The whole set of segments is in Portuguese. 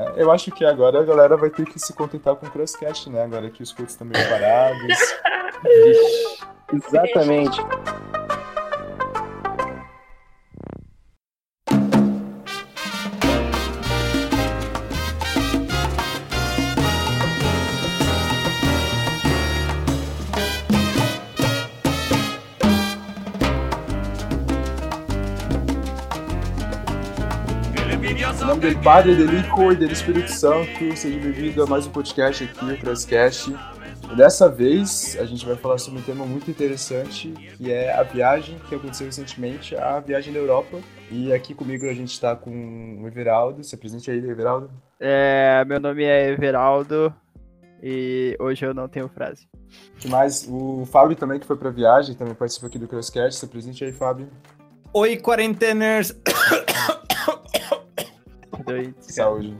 É, eu acho que agora a galera vai ter que se contentar com o Crosscast, né? Agora que os cultos estão meio parados. Exatamente. Padre, do Hijo e do Espírito Santo, seja bem-vindo a mais um podcast aqui, o Crosscast. E dessa vez a gente vai falar sobre um tema muito interessante, que é a viagem que aconteceu recentemente, a viagem da Europa. E aqui comigo a gente está com o Everaldo. Se apresente aí, Everaldo. É, meu nome é Everaldo e hoje eu não tenho frase. que mais? O Fábio também, que foi pra viagem, também participa aqui do Crosscast. Se apresente aí, Fábio. Oi, quarenteners! Dois, Saúde.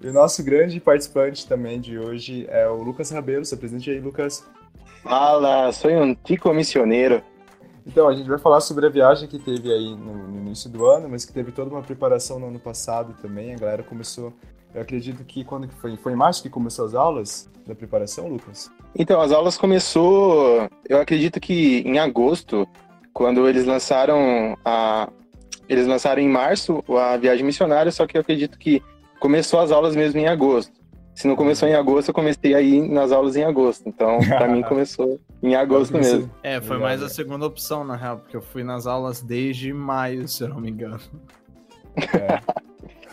E o nosso grande participante também de hoje é o Lucas Rabelo. Se apresente aí, Lucas. Fala, sou um tico missioneiro. Então, a gente vai falar sobre a viagem que teve aí no, no início do ano, mas que teve toda uma preparação no ano passado também. A galera começou, eu acredito que quando que foi? Foi em março que começou as aulas da preparação, Lucas? Então, as aulas começou, eu acredito que em agosto, quando eles lançaram a eles lançaram em março a viagem missionária, só que eu acredito que começou as aulas mesmo em agosto. Se não começou em agosto, eu comecei aí nas aulas em agosto. Então, pra mim começou em agosto mesmo. É, foi mais a segunda opção, na real, porque eu fui nas aulas desde maio, se eu não me engano. É,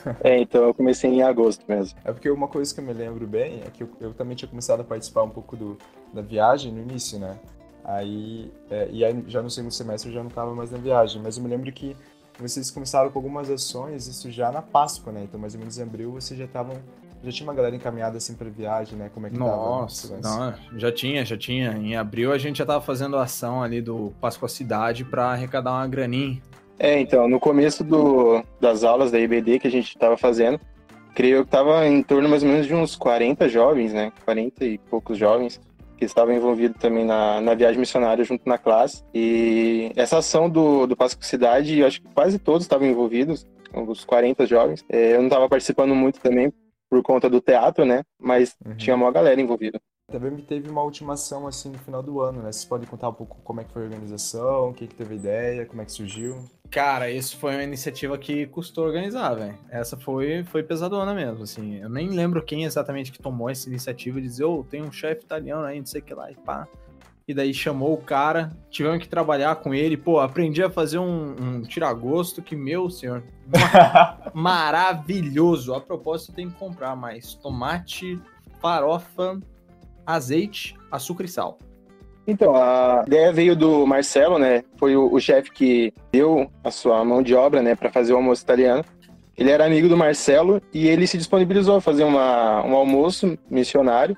É, então eu comecei em agosto mesmo. é porque uma coisa que eu me lembro bem é que eu, eu também tinha começado a participar um pouco do, da viagem no início, né? Aí, é, e aí já no segundo semestre eu já não estava mais na viagem, mas eu me lembro que vocês começaram com algumas ações, isso já na Páscoa, né? Então mais ou menos em abril vocês já estavam, já tinha uma galera encaminhada assim pra viagem, né? Como é que tava? Nossa, lance? não, já tinha, já tinha. Em abril a gente já tava fazendo a ação ali do Páscoa Cidade pra arrecadar uma graninha. É, então, no começo do, das aulas da IBD que a gente estava fazendo, creio que estava em torno mais ou menos de uns 40 jovens, né? 40 e poucos jovens que estavam envolvidos também na, na viagem missionária junto na classe. E essa ação do, do Páscoa Cidade, eu acho que quase todos estavam envolvidos, uns 40 jovens. É, eu não estava participando muito também por conta do teatro, né? Mas Uhum. tinha uma galera envolvida. Também teve uma ultimação assim no final do ano, né? Vocês podem contar um pouco como é que foi a organização, o que teve a ideia, como é que surgiu? Cara, isso foi uma iniciativa que custou organizar, velho. Essa foi, foi pesadona mesmo, assim. Eu nem lembro quem exatamente que tomou essa iniciativa de dizer, ô, tem um chefe italiano aí, não sei o que lá, e pá. E daí chamou o cara, tivemos que trabalhar com ele. Pô, aprendi a fazer um, um tiragosto que, meu senhor, ma- maravilhoso. A propósito, tem que comprar mais tomate, farofa, azeite, açúcar e sal. Então, a ideia veio do Marcelo, né? Foi o, o chefe que deu a sua mão de obra, né, para fazer o almoço italiano. Ele era amigo do Marcelo e ele se disponibilizou a fazer uma, um almoço missionário.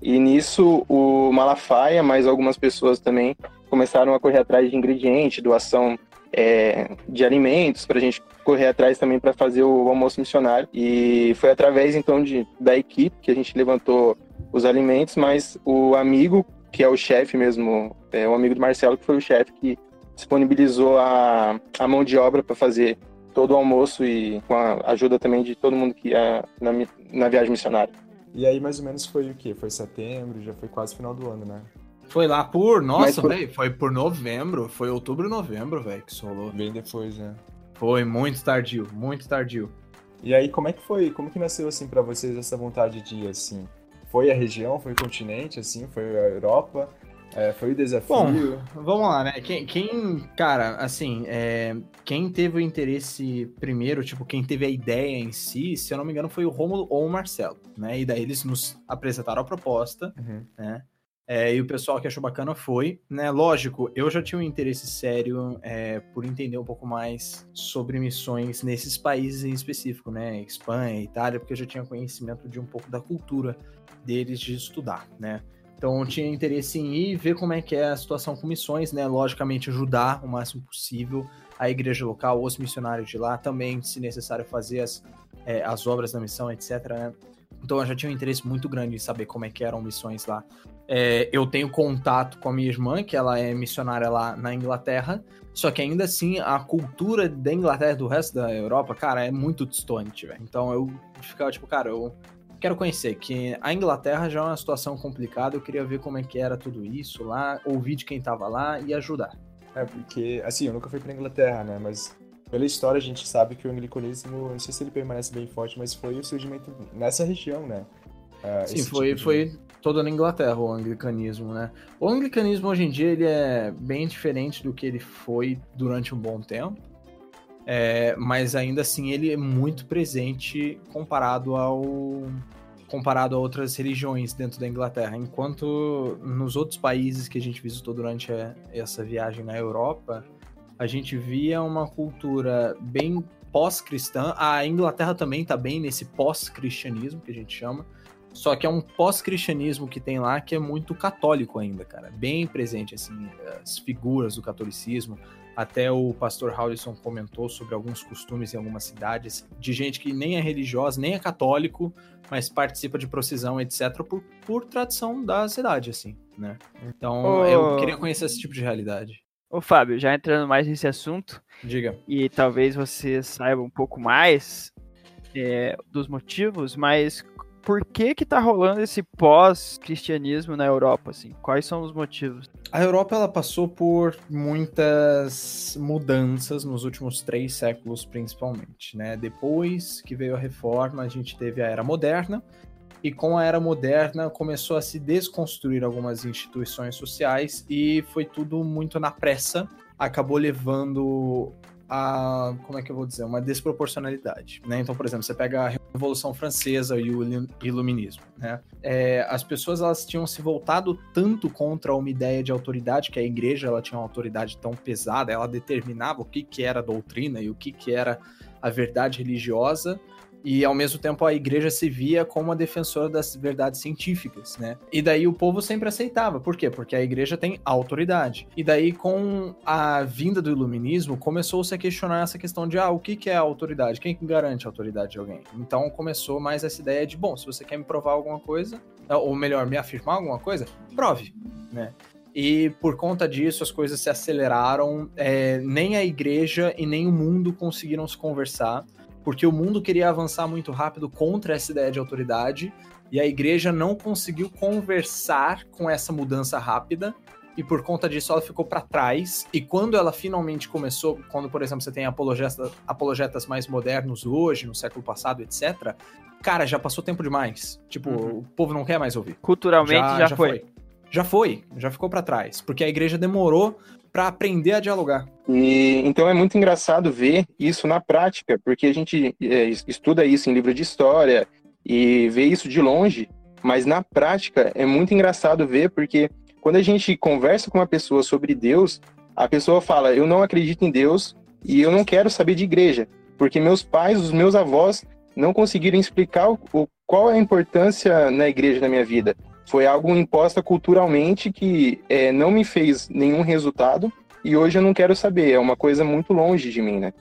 E nisso, o Malafaia, mais algumas pessoas também, começaram a correr atrás de ingredientes, doação é, de alimentos, para a gente correr atrás também para fazer o almoço missionário. E foi através, então, de, da equipe que a gente levantou os alimentos, mas o amigo que é o chefe mesmo, é o amigo do Marcelo, que foi o chefe que disponibilizou a, a mão de obra para fazer todo o almoço e com a ajuda também de todo mundo que ia na, na viagem missionária. E aí mais ou menos foi o quê? Foi setembro, já foi quase final do ano, né? Foi lá por, nossa, foi- velho, foi por novembro, foi outubro, novembro, velho, que isso rolou. Bem depois, né? Foi muito tardio, muito tardio. E aí como é que foi? Como que nasceu assim pra vocês essa vontade de ir assim? Foi a região, foi o continente, assim, foi a Europa, é, foi o desafio. Vamos lá, né? Quem, quem cara, assim, é, quem teve o interesse primeiro, tipo, quem teve a ideia em si, se eu não me engano, foi o Rômulo ou o Marcelo, né? E daí eles nos apresentaram a proposta, Uhum. né? É, e o pessoal que achou bacana foi, né? Lógico, eu já tinha um interesse sério é, por entender um pouco mais sobre missões nesses países em específico, né? Espanha, Itália, porque eu já tinha conhecimento de um pouco da cultura deles de estudar, né? Então tinha interesse em ir ver como é que é a situação com missões, né? Logicamente ajudar o máximo possível a igreja local, os missionários de lá, também, se necessário, fazer as, é, as obras da missão, etc. Né? Então eu já tinha um interesse muito grande em saber como é que eram missões lá. É, eu tenho contato com a minha irmã, que ela é missionária lá na Inglaterra, só que ainda assim a cultura da Inglaterra e do resto da Europa, cara, é muito distante, velho. Então eu ficava tipo, cara, eu quero conhecer, que a Inglaterra já é uma situação complicada, eu queria ver como é que era tudo isso lá, ouvir de quem tava lá e ajudar. É, porque, assim, eu nunca fui pra Inglaterra, né, mas pela história a gente sabe que o anglicanismo, não sei se ele permanece bem forte, mas foi o surgimento nessa região, né. Uh, Sim, foi, tipo de... foi toda na Inglaterra o anglicanismo, né. O anglicanismo hoje em dia ele é bem diferente do que ele foi durante um bom tempo, é, mas ainda assim ele é muito presente comparado ao comparado a outras religiões dentro da Inglaterra. Enquanto nos outros países que a gente visitou durante a, essa viagem na Europa, a gente via uma cultura bem pós-cristã. A Inglaterra também está bem nesse pós-cristianismo que a gente chama. Só que é um pós-cristianismo que tem lá que é muito católico ainda, cara. Bem presente, assim, as figuras do catolicismo. Até o pastor Howlison comentou sobre alguns costumes em algumas cidades de gente que nem é religiosa, nem é católico, mas participa de procissão, etc., por, por tradição da cidade, assim, né? Então, oh. eu queria conhecer esse tipo de realidade. Ô, Fábio, já entrando mais nesse assunto. Diga. E talvez você saiba um pouco mais é, dos motivos, mas por que que tá rolando esse pós-cristianismo na Europa, assim? Quais são os motivos? A Europa, ela passou por muitas mudanças nos últimos três séculos, principalmente, né? Depois que veio a Reforma, a gente teve a Era Moderna, e com a Era Moderna começou a se desconstruir algumas instituições sociais e foi tudo muito na pressa, acabou levando a, como é que eu vou dizer, uma desproporcionalidade, né? Então, por exemplo, você pega a Revolução Francesa e o Iluminismo, né? É, as pessoas elas tinham se voltado tanto contra uma ideia de autoridade, que a igreja ela tinha uma autoridade tão pesada, ela determinava o que, que era doutrina e o que, que era a verdade religiosa, e ao mesmo tempo a igreja se via como a defensora das verdades científicas, né? E daí o povo sempre aceitava. Por quê? Porque a igreja tem autoridade. E daí com a vinda do iluminismo começou-se a questionar essa questão de ah, o que é a autoridade? Quem garante a autoridade de alguém? Então começou mais essa ideia de, bom, se você quer me provar alguma coisa, ou melhor, me afirmar alguma coisa, prove, né? E por conta disso as coisas se aceleraram, é, nem a igreja e nem o mundo conseguiram se conversar porque o mundo queria avançar muito rápido contra essa ideia de autoridade e a igreja não conseguiu conversar com essa mudança rápida e por conta disso ela ficou para trás. E quando ela finalmente começou, quando por exemplo você tem apologetas, apologetas mais modernos hoje, no século passado, etc., cara, já passou tempo demais. Tipo, uhum. o povo não quer mais ouvir. Culturalmente já, já, já foi. foi. Já foi, já ficou para trás, porque a igreja demorou para aprender a dialogar. E então é muito engraçado ver isso na prática, porque a gente é, estuda isso em livro de história e vê isso de longe, mas na prática é muito engraçado ver porque quando a gente conversa com uma pessoa sobre Deus, a pessoa fala: "Eu não acredito em Deus e eu não quero saber de igreja, porque meus pais, os meus avós não conseguiram explicar o, qual é a importância na igreja na minha vida foi algo imposta culturalmente que é, não me fez nenhum resultado e hoje eu não quero saber. É uma coisa muito longe de mim, né?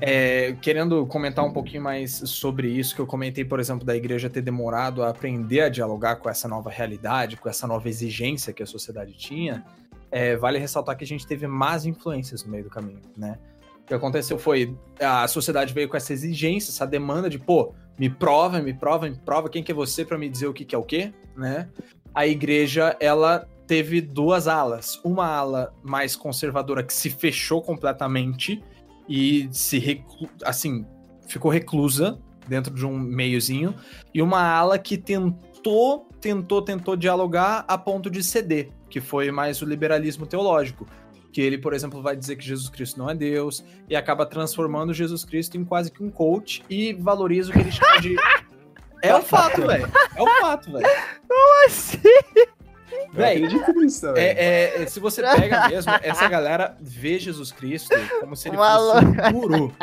É, querendo comentar um pouquinho mais sobre isso, que eu comentei, por exemplo, da igreja ter demorado a aprender a dialogar com essa nova realidade, com essa nova exigência que a sociedade tinha, é, vale ressaltar que a gente teve más influências no meio do caminho, né? O que aconteceu foi, a sociedade veio com essa exigência, essa demanda de, pô, me prova, me prova, me prova quem que é você para me dizer o que, que é o quê, né? A igreja, ela teve duas alas. Uma ala mais conservadora que se fechou completamente e se reclu... assim, ficou reclusa dentro de um meiozinho, e uma ala que tentou, tentou, tentou dialogar a ponto de ceder, que foi mais o liberalismo teológico que ele, por exemplo, vai dizer que Jesus Cristo não é Deus e acaba transformando Jesus Cristo em quase que um coach e valoriza o que ele chama de. É o fato, velho. É o fato, velho. Como assim? Véi, é, é, se você pega mesmo, essa galera vê Jesus Cristo como se ele fosse um guru.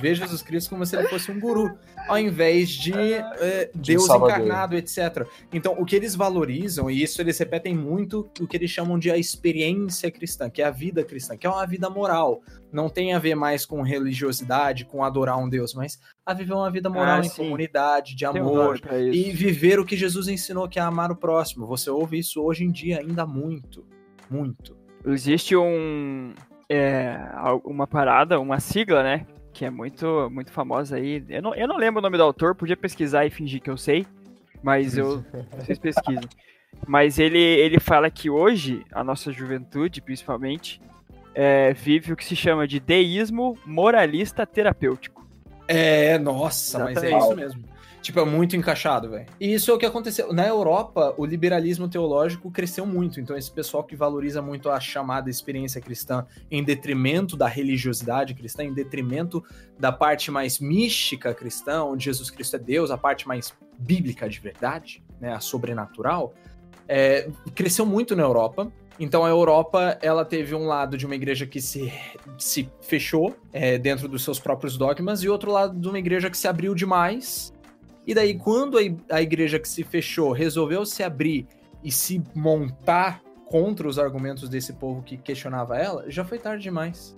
Vê Jesus Cristo como se ele fosse um guru, ao invés de é, Deus Salvador. encarnado, etc. Então, o que eles valorizam, e isso eles repetem muito, o que eles chamam de a experiência cristã, que é a vida cristã, que é uma vida moral. Não tem a ver mais com religiosidade, com adorar um Deus, mas a viver uma vida moral Ah, em sim. comunidade, de um amor, isso. e viver o que Jesus ensinou, que é amar o próximo. Você ouve isso hoje em dia ainda muito, muito. Existe um é, uma parada, uma sigla, né? Que é muito, muito famosa aí. Eu não, eu não lembro o nome do autor, podia pesquisar e fingir que eu sei, mas eu vocês pesquisem. Mas ele, ele fala que hoje, a nossa juventude, principalmente, é, vive o que se chama de deísmo moralista terapêutico. É, nossa, mas é Exatamente. isso mesmo. Tipo, é muito encaixado, velho. E isso é o que aconteceu. Na Europa, o liberalismo teológico cresceu muito. Então, esse pessoal que valoriza muito a chamada experiência cristã em detrimento da religiosidade cristã, em detrimento da parte mais mística cristã, onde Jesus Cristo é Deus, a parte mais bíblica de verdade, né, a sobrenatural, é, cresceu muito na Europa. Então a Europa ela teve um lado de uma igreja que se, se fechou é, dentro dos seus próprios dogmas e outro lado de uma igreja que se abriu demais. E daí quando a, igreja que se fechou resolveu se abrir e se montar contra os argumentos desse povo que questionava ela, já foi tarde demais.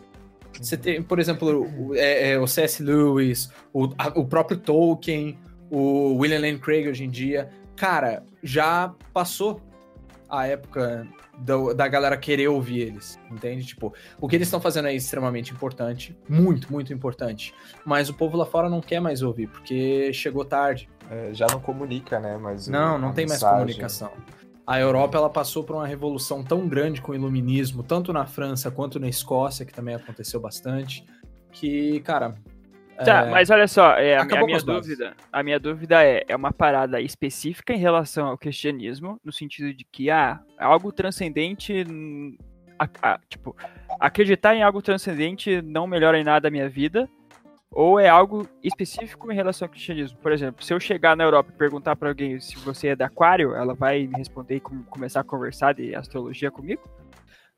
Você tem, por exemplo, o, é, é, o C.S. Lewis, o, a- o próprio Tolkien, o William Lane Craig hoje em dia. Cara, já passou a época do- da galera querer ouvir eles, entende? Tipo, o que eles estão fazendo é extremamente importante, muito, muito importante. Mas o povo lá fora não quer mais ouvir, porque chegou tarde. É, já não comunica, né? Mas Não, não tem mais mensagem- comunicação. A Europa ela passou por uma revolução tão grande com o iluminismo, tanto na França quanto na Escócia, que também aconteceu bastante, que, cara. Tá, é, mas olha só, é, a, minha dúvida, a minha dúvida é, é uma parada específica em relação ao cristianismo, no sentido de que ah, algo transcendente, a- a- tipo, acreditar em algo transcendente não melhora em nada a minha vida, ou é algo específico em relação ao cristianismo. Por exemplo, se eu chegar na Europa e perguntar pra alguém se você é da Aquário, ela vai me responder e com- começar a conversar de astrologia comigo?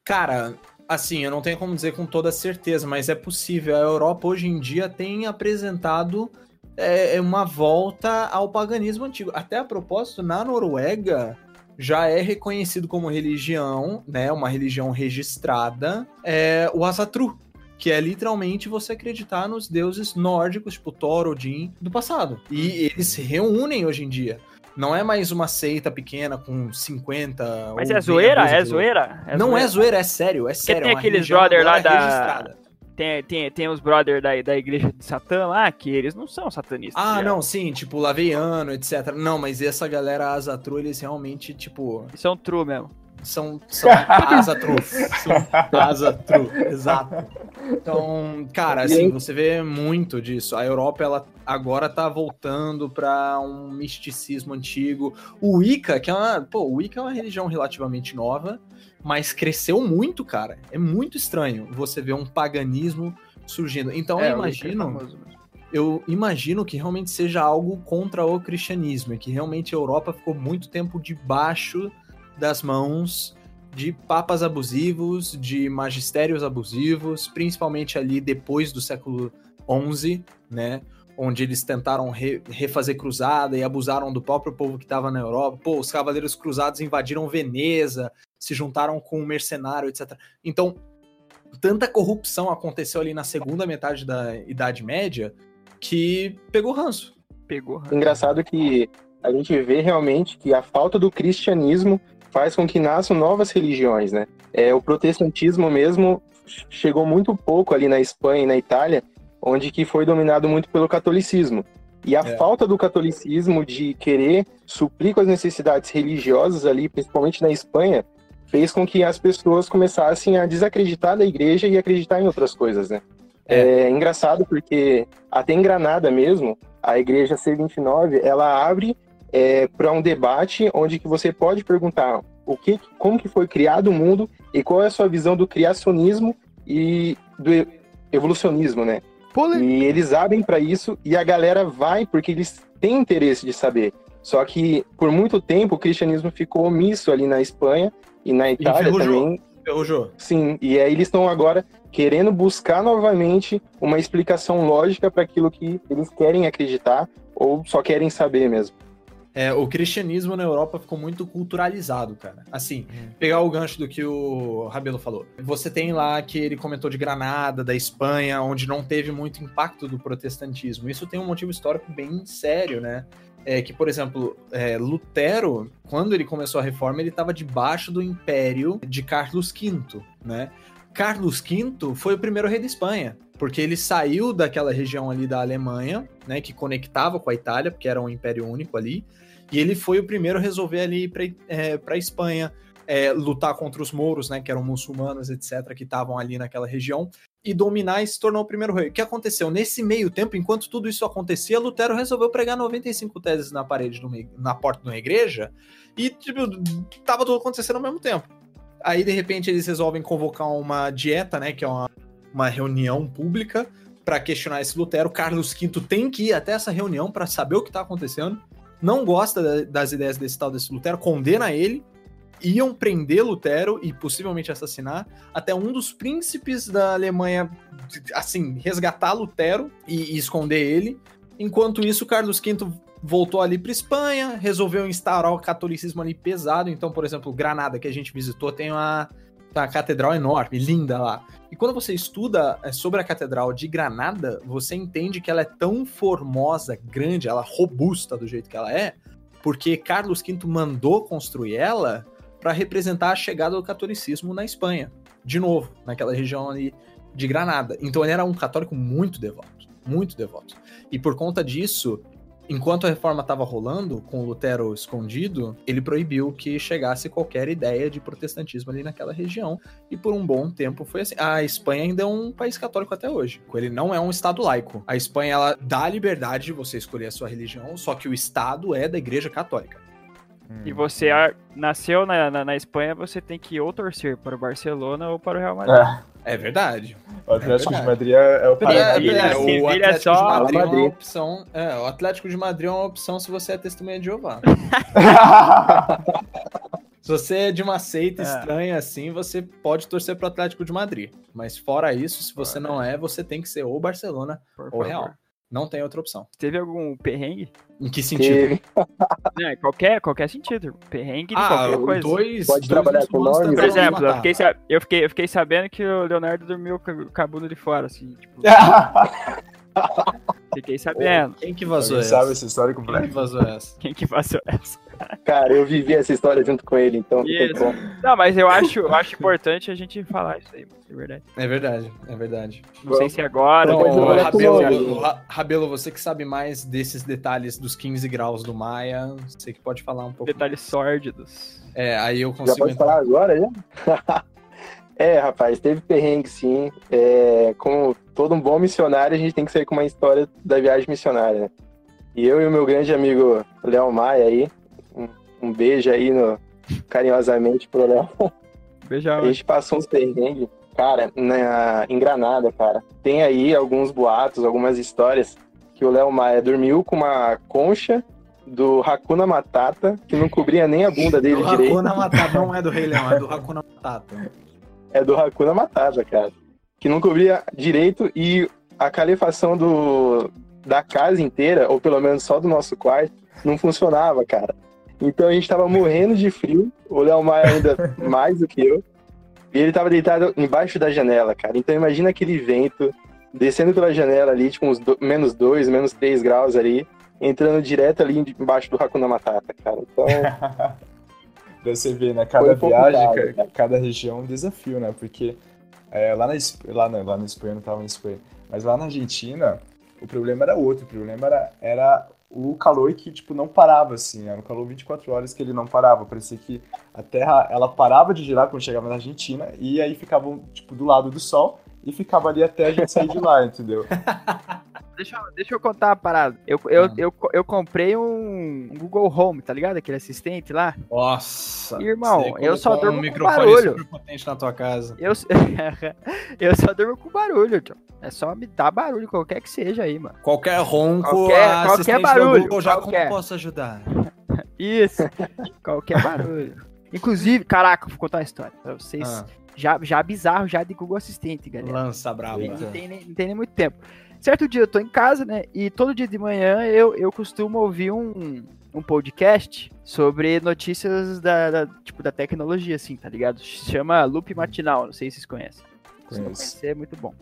Cara, assim, eu não tenho como dizer com toda certeza, mas é possível. A Europa hoje em dia tem apresentado é, uma volta ao paganismo antigo. Até a propósito, na Noruega já é reconhecido como religião, né? Uma religião registrada, é, o Asatru. Que é literalmente você acreditar nos deuses nórdicos, tipo Thor, Odin, do passado. E eles se reúnem hoje em dia. Não é mais uma seita pequena com 50. Mas ou é zoeira? meia dúzia É de zoeira? não é zoeira, é sério, é sério. tem é aqueles brother lá agora da- registrada. Tem, tem, tem os brothers da, da igreja de Satã lá, que eles não são satanistas. Ah, né? não, sim, tipo, Laveiano, etc. Não, mas essa galera Azatru, eles realmente, tipo, são true mesmo. São, são Azatru. são Azatru, exato. Então, cara, assim, você vê muito disso. A Europa, ela agora tá voltando pra um misticismo antigo. O Wicca, que é uma, pô, o Wicca é uma religião relativamente nova, mas cresceu muito, cara. É muito estranho você ver um paganismo surgindo. Então, É, eu é imagino eu imagino que realmente seja algo contra o cristianismo e que realmente a Europa ficou muito tempo debaixo das mãos de papas abusivos, de magistérios abusivos, principalmente ali depois do século XI, né? Onde eles tentaram re- refazer cruzada e abusaram do próprio povo que estava na Europa. Pô, os cavaleiros cruzados invadiram Veneza, se juntaram com um mercenário, etc. Então, tanta corrupção aconteceu ali na segunda metade da Idade Média que pegou ranço. Pegou. Engraçado que a gente vê realmente que a falta do cristianismo faz com que nasçam novas religiões, né? É, o protestantismo mesmo chegou muito pouco ali na Espanha e na Itália, onde que foi dominado muito pelo catolicismo. E a É. falta do catolicismo de querer suprir com as necessidades religiosas ali, principalmente na Espanha, fez com que as pessoas começassem a desacreditar da igreja e acreditar em outras coisas, né? É, engraçado porque até em Granada mesmo, a igreja C29, ela abre para um debate onde que você pode perguntar o que, como que foi criado o mundo e qual é a sua visão do criacionismo e do e- evolucionismo, né? E eles abrem para isso e a galera vai porque eles têm interesse de saber. Só que por muito tempo o cristianismo ficou omisso ali na Espanha e na Itália enferrujou. também. Ferrujou. Sim, e aí eles estão agora querendo buscar novamente uma explicação lógica para aquilo que eles querem acreditar ou só querem saber mesmo. É, o cristianismo na Europa ficou muito culturalizado, cara. Assim, pegar o gancho do que o Rabelo falou. Você tem lá que ele comentou de Granada, da Espanha, onde não teve muito impacto do protestantismo. Isso tem um motivo histórico bem sério, né? É que, por exemplo, é, Lutero, quando ele começou a reforma, ele estava debaixo do império de Carlos V, né? Carlos V foi o primeiro rei da Espanha, porque ele saiu daquela região ali da Alemanha, né, que conectava com a Itália, porque era um império único ali, e ele foi o primeiro a resolver ali para é, a Espanha, é, lutar contra os mouros, né, que eram muçulmanos, etc., que estavam ali naquela região, e dominar e se tornou o primeiro rei. O que aconteceu? Nesse meio tempo, enquanto tudo isso acontecia, Lutero resolveu pregar 95 teses na parede, na porta de uma igreja, e, tipo, tava tudo acontecendo ao mesmo tempo. Aí, de repente, eles resolvem convocar uma dieta, né, que é uma, uma reunião pública, para questionar esse Lutero. Carlos V tem que ir até essa reunião para saber o que tá acontecendo. Não gosta das ideias desse tal desse Lutero, condena ele, iam prender Lutero e possivelmente assassinar, até um dos príncipes da Alemanha, assim, resgatar Lutero e, e esconder ele. Enquanto isso, Carlos V voltou ali para Espanha, resolveu instaurar o catolicismo ali pesado. Então, por exemplo, Granada, que a gente visitou, tem uma, uma catedral enorme, linda lá. E quando você estuda é, sobre a catedral de Granada, você entende que ela é tão formosa, grande, ela robusta do jeito que ela é, porque Carlos V mandou construir ela para representar a chegada do catolicismo na Espanha, de novo, naquela região ali de Granada. Então ele era um católico muito devoto, muito devoto. E por conta disso, enquanto a reforma estava rolando, com o Lutero escondido, ele proibiu que chegasse qualquer ideia de protestantismo ali naquela região. E por um bom tempo foi assim. A Espanha ainda é um país católico até hoje. Ele não é um estado laico. A Espanha ela dá a liberdade de você escolher a sua religião, só que o estado é da Igreja Católica. E você nasceu na, na, na Espanha, você tem que ou torcer para o Barcelona ou para o Real Madrid. É, É verdade. o Atlético É de Madrid é, é o É, paraíso. é, né? é, o Sevilha Atlético é só- de Madrid é uma opção. É, o Atlético de Madrid é uma opção se você é testemunha de Jeová. Se você é de uma seita É. estranha assim, você pode torcer pro Atlético de Madrid. Mas fora isso, se você não é, você tem que ser ou Barcelona Por ou favor. Real. Não tem outra opção. Teve algum perrengue? Em que sentido? Não, em qualquer, qualquer sentido. Perrengue de Ah, qualquer coisa. dois. Pode dois trabalhar com nomes, Por exemplo, eu matar. fiquei, eu, fiquei, eu fiquei sabendo que o Leonardo dormiu com com a bunda de fora, assim, tipo, fiquei sabendo. Quem que vazou Alguém essa? sabe essa história Quem completa? que vazou essa? Quem que passou essa? Cara, eu vivi essa história junto com ele, então Isso. bom. Não, mas eu acho, eu acho importante a gente falar isso aí, é verdade. É verdade, é verdade. Não sei se agora. Não, ou pode Então, com Rabelo, o Rabelo, você que sabe mais desses detalhes dos 15 graus do Maia, você que pode falar um pouco. detalhes sórdidos. É, aí eu Já consigo pode entrar. falar agora, já? é, rapaz, teve perrengue sim. É, como todo um bom missionário, a gente tem que sair com uma história da viagem missionária, né? E eu e o meu grande amigo Léo Maia aí, um, um beijo aí no, carinhosamente pro Léo. Beijão. A gente passou uns perrengues, cara, na, em Granada, cara. Tem aí alguns boatos, algumas histórias que o Léo Maia dormiu com uma concha do Hakuna Matata, que não cobria nem a bunda dele O direito. Hakuna Matata não é do Rei Leão, é do Hakuna Matata. É do Hakuna Matata, cara. Que não cobria direito e a calefação do, da casa inteira, ou pelo menos só do nosso quarto, não funcionava, cara. Então a gente tava morrendo de frio, o Léo Maia ainda mais do que eu, e ele tava deitado embaixo da janela, cara. Então imagina aquele vento descendo pela janela ali, tipo uns do- menos dois, menos três graus ali, entrando direto ali embaixo do Hakuna Matata, cara. Então, Pra você ver, né? Cada viagem, complicado, ca- cara. cada região é um desafio, né? Porque é, lá, na, lá, na, lá na Espanha, eu não tava na Espanha, mas lá na Argentina, o problema era outro. O problema era, era o calor que, tipo, não parava, assim. Era um calor 24 horas que ele não parava. Parecia que a Terra, ela parava de girar quando chegava na Argentina e aí ficava, tipo, do lado do Sol e ficava ali até a gente sair de lá, entendeu? Deixa, eu- deixa eu contar uma parada. Eu, eu, Ah. eu, eu comprei um Google Home, tá ligado? Aquele assistente lá. Nossa. Irmão, eu só durmo um com microfone barulho. na tua casa. Eu, eu só durmo com barulho, tio. É só me dar barulho, qualquer que seja aí, mano. Qualquer ronco, Qualquer- qualquer barulho, Google já qualquer. como posso ajudar? Isso. qualquer barulho. Inclusive, caraca, vou contar uma história pra vocês. Ah, Já, já bizarro, já de Google Assistente, galera. Lança brava. Não tem, nem, não tem nem muito tempo. Certo dia eu tô em casa, né? E todo dia de manhã eu, eu costumo ouvir um, um podcast sobre notícias da, da, tipo, da tecnologia, assim, tá ligado? Chama Loop Matinal, não sei se vocês conhecem. Se não conhecer, é muito bom.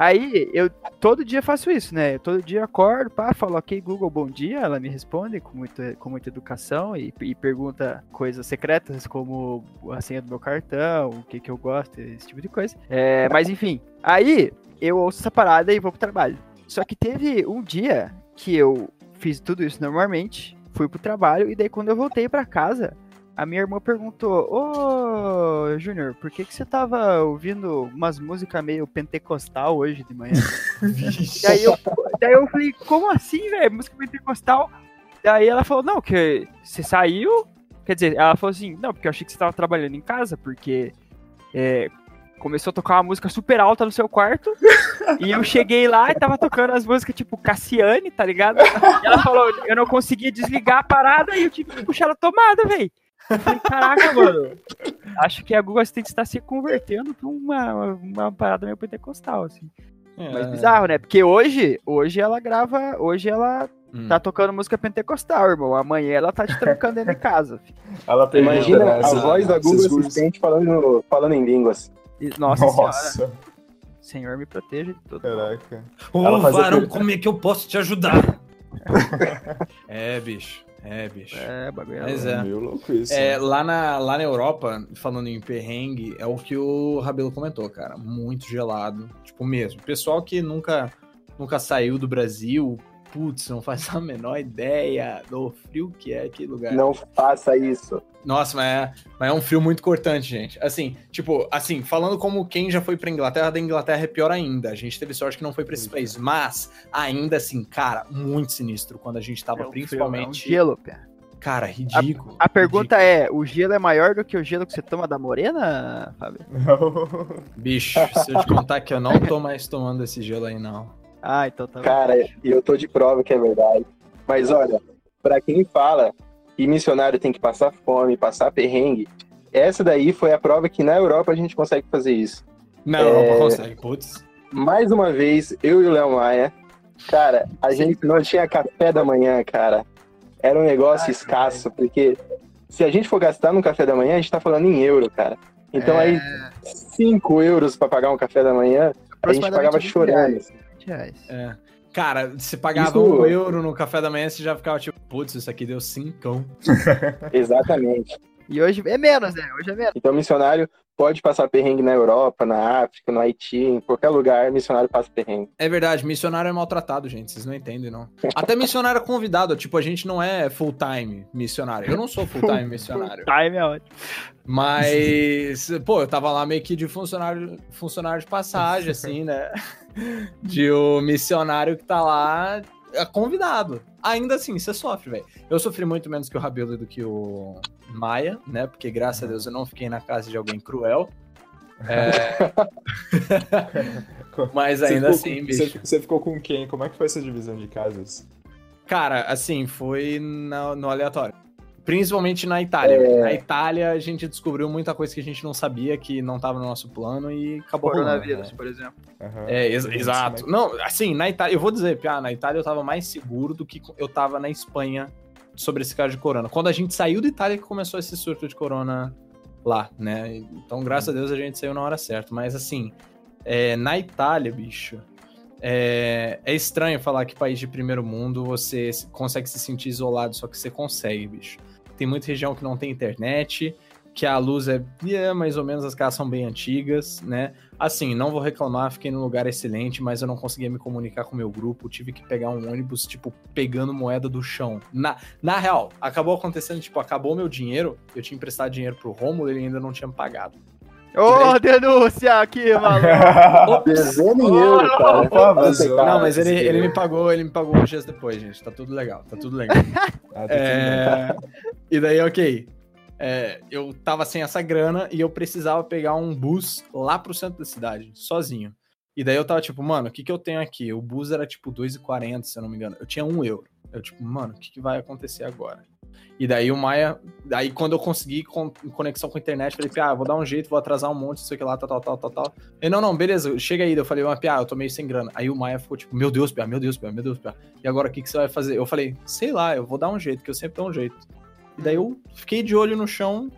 Aí, eu todo dia faço isso, né? Eu todo dia acordo, pá, falo, ok, Google, bom dia. Ela me responde com, muito, com muita educação e, e pergunta coisas secretas, como a senha do meu cartão, o que que eu gosto, esse tipo de coisa. É, mas enfim, aí eu ouço essa parada e vou pro trabalho. Só que teve um dia que eu fiz tudo isso normalmente, fui pro trabalho, e daí quando eu voltei pra casa, a minha irmã perguntou: Ô, Júnior, por que, que você tava ouvindo umas músicas meio pentecostal hoje de manhã? daí, eu, daí eu falei: Como assim, velho? Música pentecostal? Daí ela falou: Não, que você saiu. Quer dizer, ela falou assim: Não, porque eu achei que você tava trabalhando em casa, porque é, começou a tocar uma música super alta no seu quarto. e eu cheguei lá e tava tocando as músicas tipo Cassiane, tá ligado? E ela falou: Eu não conseguia desligar a parada e eu tive que puxar a tomada, velho. Eu falei, caraca, mano. Acho que a Google Assistente está se convertendo pra uma, uma parada meio pentecostal, assim. É. Mas bizarro, né? Porque hoje, hoje ela grava, hoje ela Hum. tá tocando música pentecostal, irmão. Amanhã ela tá te trancando dentro de casa. filho. Ela pergunta, Imagina né, a voz da Google Assistente falando, falando em línguas. E- Nossa, senhora. Nossa, Senhor me proteja de tudo. caraca. Ô, fazia varão, per- como é que eu posso te ajudar? é, bicho. É, bicho. É, bagulho. é Mas louco. é. meio louco isso. É, né? lá, na, lá na Europa, falando em perrengue, é o que o Rabelo comentou, cara. Muito gelado. Tipo, mesmo. Pessoal que nunca, nunca saiu do Brasil, putz, não faz a menor ideia do frio que é aquele lugar. Não faça isso. Nossa, mas é, mas é um frio muito cortante, gente. Assim, tipo, assim, falando como quem já foi pra Inglaterra, da Inglaterra é pior ainda. A gente teve sorte que não foi pra esse país. Mas, ainda assim, cara, muito sinistro quando a gente tava É um frio, é um principalmente. gelo, pé. Cara, ridículo. A pergunta ridículo. é: o gelo é maior do que o gelo que você toma da morena, Fábio? Bicho, se eu te contar que eu não tô mais tomando esse gelo aí, não. Ah, então tá. Cara, e eu tô de prova que é verdade. Mas olha, pra quem fala que missionário tem que passar fome, passar perrengue, essa daí foi a prova que na Europa a gente consegue fazer isso. Na É. Europa consegue, putz. Mais uma vez, eu e o Léo Maia, cara, a gente não tinha café da manhã, cara. Era um negócio Ai, escasso, porque se a gente for gastar no café da manhã, a gente tá falando em euro, cara. Então É. aí, 5 euros pra pagar um café da manhã, a gente pagava Aproximadamente 20 chorando. reais. 20 reais. É. Cara, se pagava Isso- um euro no café da manhã, você já ficava tipo, putz, isso aqui deu cincão. Exatamente. E hoje é menos, né? Hoje é menos. Então, missionário pode passar perrengue na Europa, na África, no Haiti, em qualquer lugar, missionário passa perrengue. É verdade, missionário é maltratado, gente. Vocês não entendem, não. Até missionário é convidado. Tipo, a gente não é full-time missionário. Eu não sou full-time missionário. Time é ótimo. Mas, pô, eu tava lá meio que de funcionário, funcionário de passagem, assim, né? De o missionário que tá lá é convidado. Ainda assim, você sofre, velho. Eu sofri muito menos que o Rabelo e do que o Maia, né? Porque graças a Deus eu não fiquei na casa de alguém cruel. É... Mas ainda assim, com- bicho. Você, você ficou com quem? Como é que foi essa divisão de casas? Cara, assim, foi na- no aleatório. Principalmente na Itália. velho. Na Itália, a gente descobriu muita coisa que a gente não sabia, que não tava no nosso plano e acabou rolando, Coronavírus, né? por exemplo. Aham. É, ex- é exato. Não, assim, na Itália, eu vou dizer, Pia, na Itália eu tava mais seguro do que eu tava na Espanha sobre esse caso de corona. Quando a gente saiu da Itália que começou esse surto de corona lá, né? Então, graças a Deus, a gente saiu na hora certa. Mas, assim, é, na Itália, bicho, é, é estranho falar que país de primeiro mundo você se- consegue se sentir isolado, só que você consegue, bicho. Tem muita região que não tem internet, que a luz é, é mais ou menos, as casas são bem antigas, né? Assim, não vou reclamar, fiquei num lugar excelente, mas eu não conseguia me comunicar com o meu grupo, tive que pegar um ônibus, tipo, pegando moeda do chão. Na, na real, acabou acontecendo, tipo, acabou meu dinheiro, eu tinha emprestado dinheiro pro Romulo, ele ainda não tinha pagado. Ô, denúncia aqui, maluco! Devendo em euro, cara. Vazou. cara. não, mas ele, ele me pagou, ele me pagou uns dias depois, gente. Tá tudo legal, tá tudo legal. Ah, tá tudo. É, E daí, ok. É, eu tava sem essa grana e eu precisava pegar um bus lá pro centro da cidade, sozinho. E daí eu tava tipo, mano, o que que eu tenho aqui? O bus era tipo 2,40, se eu não me engano. Eu tinha um euro. Eu tipo, mano, o que que vai acontecer agora? E daí o Maia, daí quando eu consegui con conexão com a internet, falei, ah, vou dar um jeito, vou atrasar um monte, isso aqui lá, tal, tal, tal, tal, tal. Ele, não, não, beleza, chega aí. Eu falei, ah, Pia, eu tô meio sem grana. Aí o Maia ficou tipo, meu Deus, Pia, meu Deus, Pia, meu Deus, Pia. E agora o que, que você vai fazer? Eu falei, sei lá, eu vou dar um jeito, que eu sempre dou um jeito. E daí eu fiquei de olho no chão,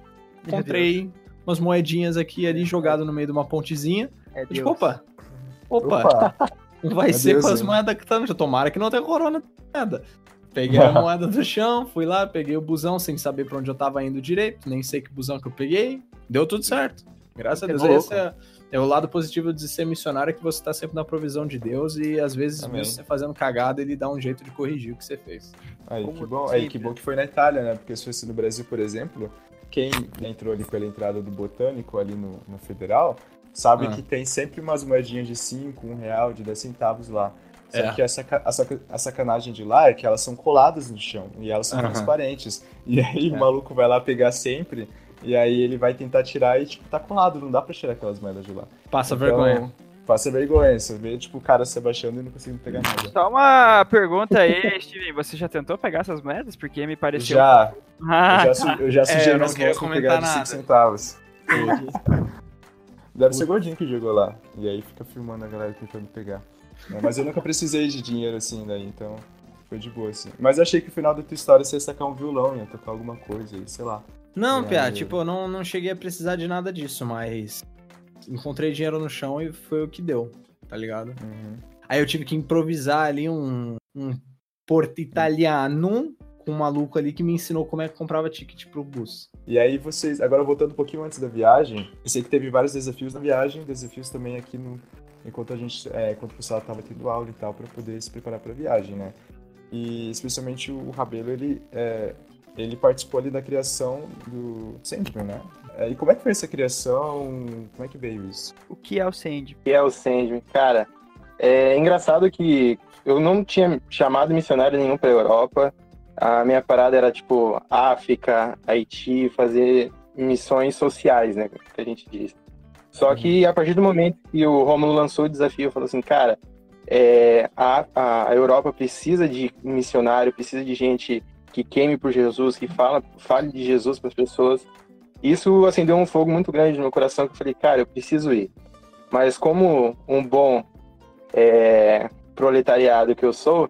encontrei umas moedinhas aqui e ali jogado no meio de uma pontezinha. É Eu, tipo, opa, opa, Opa, não vai ser com as hein? moedas que tá no chão. Tomara que não tenha corona nada. Peguei a moeda do chão, fui lá, peguei o busão sem saber pra onde eu tava indo direito, nem sei que busão que eu peguei. Deu tudo certo. Graças a Deus. Esse é, é o lado positivo de ser missionário, é que você tá sempre na provisão de Deus e às vezes, Amém. mesmo você fazendo cagada, ele dá um jeito de corrigir o que você fez. Aí, Como que bom. sempre. Aí, que bom que foi na Itália, né? Porque se fosse no Brasil, por exemplo, quem entrou ali pela entrada do Botânico, ali no, no Federal, sabe Ah. que tem sempre umas moedinhas de 5, 1 real, de 10 centavos lá. Só É. que a, saca- a saca- a sacanagem de lá é que elas são coladas no chão e elas são transparentes. E aí É. o maluco vai lá pegar sempre e aí ele vai tentar tirar e, tipo, tá colado, não dá pra tirar aquelas moedas de lá. Passa Então, vergonha. Passa vergonha, você vê, tipo, o cara se abaixando e não conseguindo pegar nada. Só uma pergunta aí, Steven. Você já tentou pegar essas moedas? Porque me pareceu. Já, Ah, eu já, su- eu já É, sujei eu não comentar pegar de nada. 5 centavos. Deve ser gordinho que jogou lá. E aí fica filmando a galera tentando pegar. É, mas eu nunca precisei de dinheiro assim daí, então foi de boa assim. Mas eu achei que o final da tua história você ia sacar um violão, ia tocar alguma coisa aí, sei lá. Não, É, Pia, eu- tipo, eu não, não cheguei a precisar de nada disso, mas encontrei dinheiro no chão e foi o que deu, tá ligado? Uhum. Aí eu tive que improvisar ali um, um porto italiano com um maluco ali que me ensinou como é que comprava ticket pro bus. E aí vocês, agora voltando um pouquinho antes da viagem, eu sei que teve vários desafios na viagem, desafios também aqui no. Enquanto a gente. É, enquanto o pessoal tava tendo aula e tal, pra poder se preparar pra viagem, né? E especialmente o Rabelo, ele. é, ele participou ali da criação do Sandman, né? É, e como é que foi essa criação? Como é que veio isso? o que é o Sand? que é o Sandman. Cara, é engraçado que eu não tinha chamado missionário nenhum pra Europa. A minha parada era, tipo, África, Haiti, fazer missões sociais, né? Que a gente diz. Só que a partir do momento que o Romulo lançou o desafio, falou assim, cara, é, a, a Europa precisa de missionário, precisa de gente que queime por Jesus, que fala, fale de Jesus para as pessoas. Isso acendeu um fogo muito grande no meu coração, que eu falei, cara, eu preciso ir. Mas como um bom é, proletariado que eu sou,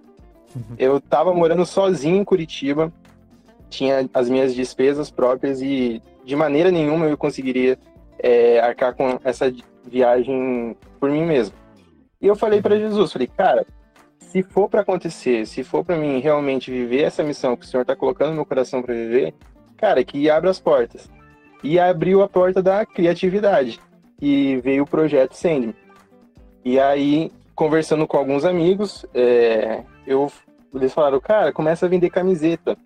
eu tava morando sozinho em Curitiba, tinha as minhas despesas próprias e de maneira nenhuma eu conseguiria é, arcar com essa viagem por mim mesmo. E eu falei para Jesus, falei, cara, se for para acontecer, se for para mim realmente viver essa missão que o Senhor tá colocando no meu coração para viver, cara, que abra as portas. E abriu a porta da criatividade. E veio o projeto Sandman. E aí, conversando com alguns amigos, é, eu, eles falaram, cara, começa a vender camiseta.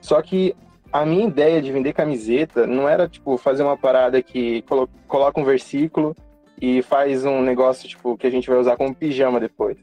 Só que a minha ideia de vender camiseta não era, tipo, fazer uma parada que colo coloca um versículo e faz um negócio, tipo, que a gente vai usar como pijama depois.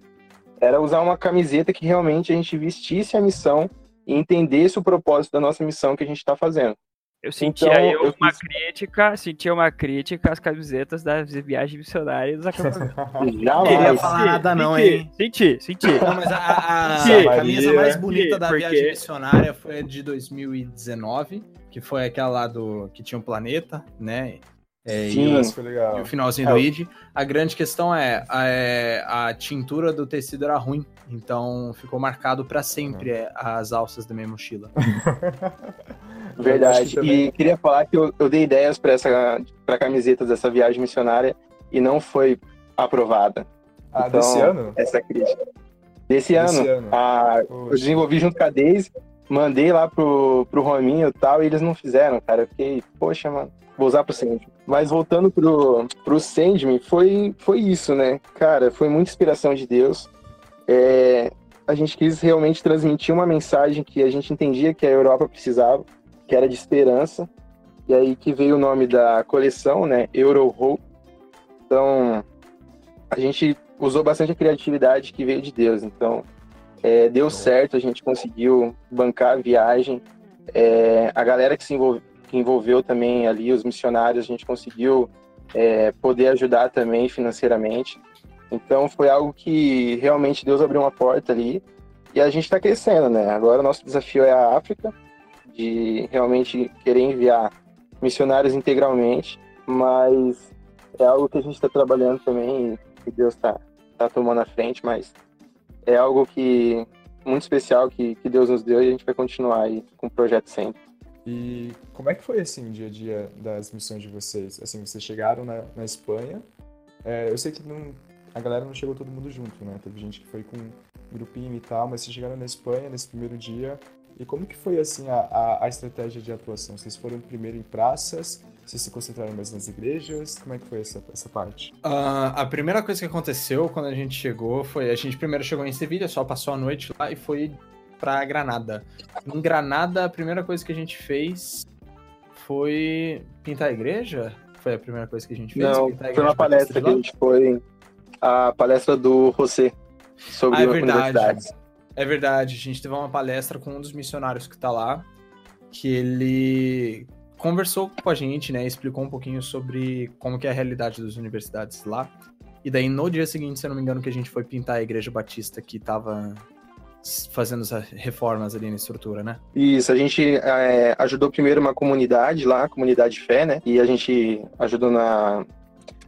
Era usar uma camiseta que realmente a gente vestisse a missão e entendesse o propósito da nossa missão que a gente está fazendo. Eu sentia Então, eu eu uma fiz- crítica, sentia uma crítica às camisetas das viagens missionárias dos acampamentos. Não queria falar nada não, Senti, hein? Senti, senti. Não, mas a, a- a camisa mais bonita da Sim, viagem porque- missionária foi a de 2019, que foi aquela lá do que tinha um planeta, né? É, e Sim. o- Isso foi legal. E o finalzinho É, do id. A grande questão é a, é, a tintura do tecido era ruim, então ficou marcado pra sempre é, as alças da minha mochila. Verdade. que também- E queria falar que eu, eu dei ideias para essa para camisetas dessa viagem missionária e não foi aprovada Ah, Então, desse ano? essa crítica. Desse, Desse ano, ano. a- eu desenvolvi junto com a Daisy, mandei lá pro, pro Rominho e tal, e eles não fizeram, cara. Eu fiquei, poxa, mano, vou usar pro Sandman. Mas voltando pro, pro Sandman, foi, foi isso, né? Cara, foi muita inspiração de Deus. É, a gente quis realmente transmitir uma mensagem que a gente entendia que a Europa precisava, que era de esperança. E aí que veio o nome da coleção, né? Euro Hope. Então, a gente usou bastante a criatividade que veio de Deus. Então, é, deu certo, a gente conseguiu bancar a viagem. É, a galera que se envolveu, que envolveu também ali, os missionários, a gente conseguiu é, poder ajudar também financeiramente. Então, foi algo que realmente Deus abriu uma porta ali. E a gente está crescendo, né? Agora nosso desafio é a África. de realmente querer enviar missionários integralmente, mas é algo que a gente está trabalhando também e Deus está tá tomando a frente, mas é algo que muito especial que, que Deus nos deu e a gente vai continuar aí com o projeto sempre. E como é que foi assim o dia a dia das missões de vocês? Assim, vocês chegaram na, na Espanha. É, eu sei que não, a galera não chegou todo mundo junto, né? Teve gente que foi com grupinho e tal, mas vocês chegaram na Espanha nesse primeiro dia. E como que foi assim a, a, a estratégia de atuação? Vocês foram primeiro em praças? Vocês se concentraram mais nas igrejas? Como é que foi essa, essa parte? Uh, a primeira coisa que aconteceu quando a gente chegou foi... A gente primeiro chegou em Sevilha, só passou a noite lá e foi para Granada. Em Granada, a primeira coisa que a gente fez foi pintar a igreja? Foi a primeira coisa que a gente fez? Não, foi uma palestra que a gente foi... A palestra do José sobre ah, é universidades. É verdade, a gente teve uma palestra com um dos missionários que tá lá, que ele conversou com a gente, né, explicou um pouquinho sobre como que é a realidade das universidades lá. E daí no dia seguinte, se eu não me engano, que a gente foi pintar a igreja batista que tava fazendo as reformas ali na estrutura, né? Isso, a gente é, ajudou primeiro uma comunidade lá, a comunidade de fé, né? E a gente ajudou na,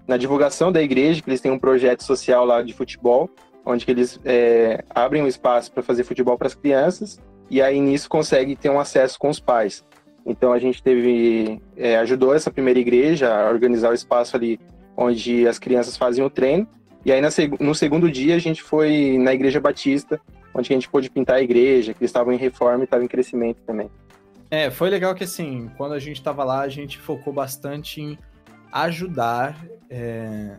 na divulgação da igreja, que eles têm um projeto social lá de futebol onde que eles é, abrem um espaço para fazer futebol para as crianças e aí nisso consegue ter um acesso com os pais. Então a gente teve é, ajudou essa primeira igreja a organizar o espaço ali onde as crianças faziam o treino e aí no segundo dia a gente foi na igreja batista onde a gente pôde pintar a igreja que eles estavam em reforma e estavam em crescimento também. É, foi legal que assim quando a gente estava lá a gente focou bastante em ajudar é,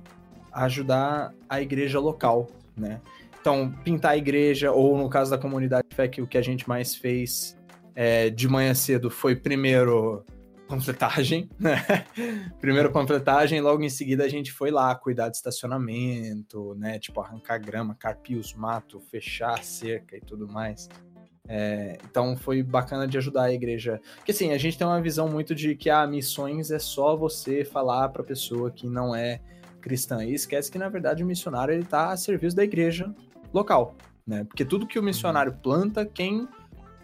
ajudar a igreja local né? Então, pintar a igreja, ou no caso da comunidade fé, que o que a gente mais fez é, de manhã cedo foi primeiro panfletagem, né? primeiro panfletagem, logo em seguida a gente foi lá cuidar de estacionamento, né? Tipo, arrancar grama, carpir os matos, fechar a cerca e tudo mais. É, então foi bacana de ajudar a igreja. Porque assim, a gente tem uma visão muito de que a ah, missões é só você falar para pessoa que não é cristã e esquece que na verdade o missionário ele está a serviço da igreja local, né? Porque tudo que o missionário planta, quem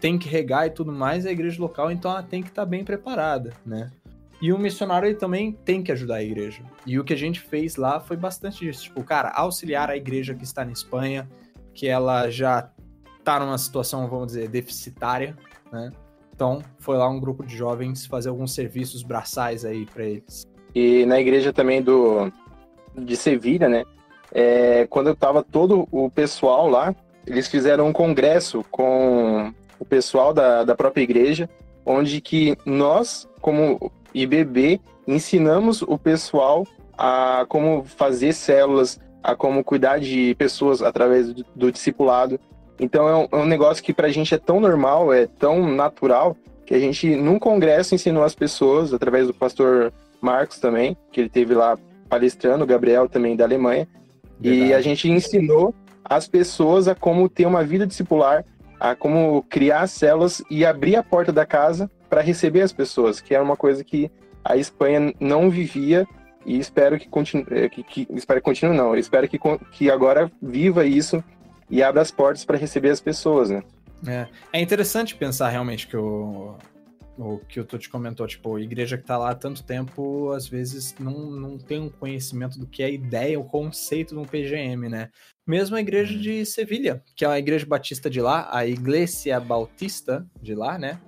tem que regar e tudo mais é a igreja local, então ela tem que estar tá bem preparada, né? E o missionário ele também tem que ajudar a igreja. E o que a gente fez lá foi bastante disso, tipo, cara, auxiliar a igreja que está na Espanha, que ela já está numa situação, vamos dizer, deficitária, né? Então, foi lá um grupo de jovens fazer alguns serviços braçais aí para eles. E na igreja também do de Sevilha, né? É, quando eu tava todo o pessoal lá, eles fizeram um congresso com o pessoal da, da própria igreja, onde que nós, como IBB, ensinamos o pessoal a como fazer células, a como cuidar de pessoas através do, do discipulado. Então é um, é um negócio que para a gente é tão normal, é tão natural, que a gente, num congresso, ensinou as pessoas, através do pastor Marcos também, que ele teve lá palestrando, o Gabriel também da Alemanha, Verdade. e a gente ensinou as pessoas a como ter uma vida discipular, a como criar células e abrir a porta da casa para receber as pessoas, que era uma coisa que a Espanha não vivia e espero que continue, eh, que, que, espero que continue não, espero que, que agora viva isso e abra as portas para receber as pessoas, né? É, é interessante pensar realmente que o, o que o Tuti comentou, tipo, a igreja que tá lá há tanto tempo, às vezes não, não tem um conhecimento do que é a ideia, o conceito de um PGM, né? Mesmo a igreja de uhum. Sevilha, que é a igreja batista de lá, a Iglesia Bautista de lá, né?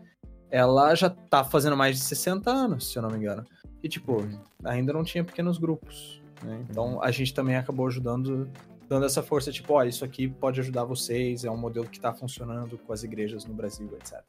Ela já tá fazendo mais de 60 anos, se eu não me engano. E, tipo, uhum. ainda não tinha pequenos grupos, né? Então, a gente também acabou ajudando, dando essa força, tipo, ó, isso aqui pode ajudar vocês, é um modelo que tá funcionando com as igrejas no Brasil, etc.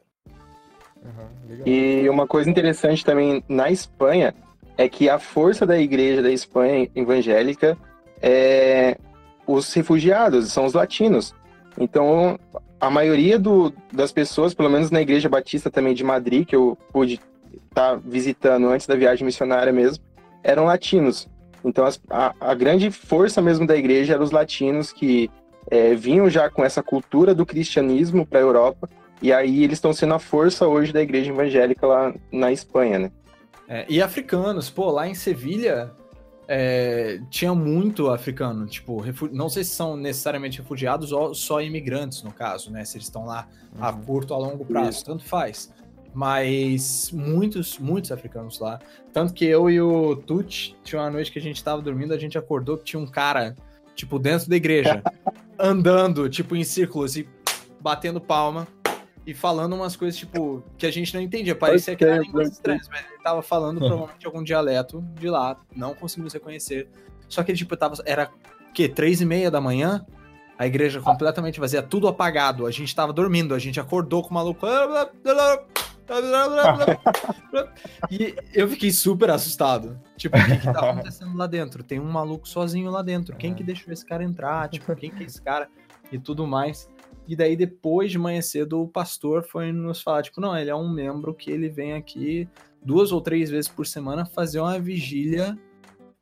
Uhum, e uma coisa interessante também na Espanha é que a força da igreja da Espanha evangélica é os refugiados, são os latinos. Então, a maioria do, das pessoas, pelo menos na igreja batista também de Madrid, que eu pude estar tá visitando antes da viagem missionária mesmo, eram latinos. Então, as, a, a, grande força mesmo da igreja eram os latinos que é, vinham já com essa cultura do cristianismo para a Europa e aí eles estão sendo a força hoje da igreja evangélica lá na Espanha, né? É, e africanos, pô, lá em Sevilha é, tinha muito africano, tipo, não sei se são necessariamente refugiados ou só imigrantes, no caso, né? Se eles estão lá uhum. a curto ou a longo prazo, Isso. tanto faz. Mas muitos, muitos africanos lá. Tanto que eu e o Tuti, tinha uma noite que a gente tava dormindo, a gente acordou que tinha um cara, tipo, dentro da igreja, andando, tipo, em círculos e batendo palma e falando umas coisas, tipo, que a gente não entendia. Parecia que era línguas estranhas, mas ele tava falando provavelmente algum dialeto de lá, não conseguimos reconhecer. Só que ele, tipo, tava. Era o quê? Três e meia da manhã? A igreja completamente vazia, tudo apagado. A gente tava dormindo, a gente acordou com o maluco. E eu fiquei super assustado. Tipo, o que, que tá acontecendo lá dentro? Tem um maluco sozinho lá dentro. Quem que deixou esse cara entrar? Tipo, quem que é esse cara? E tudo mais. E daí, depois de manhã cedo, o pastor foi nos falar, tipo, não, ele é um membro que ele vem aqui duas ou três vezes por semana fazer uma vigília.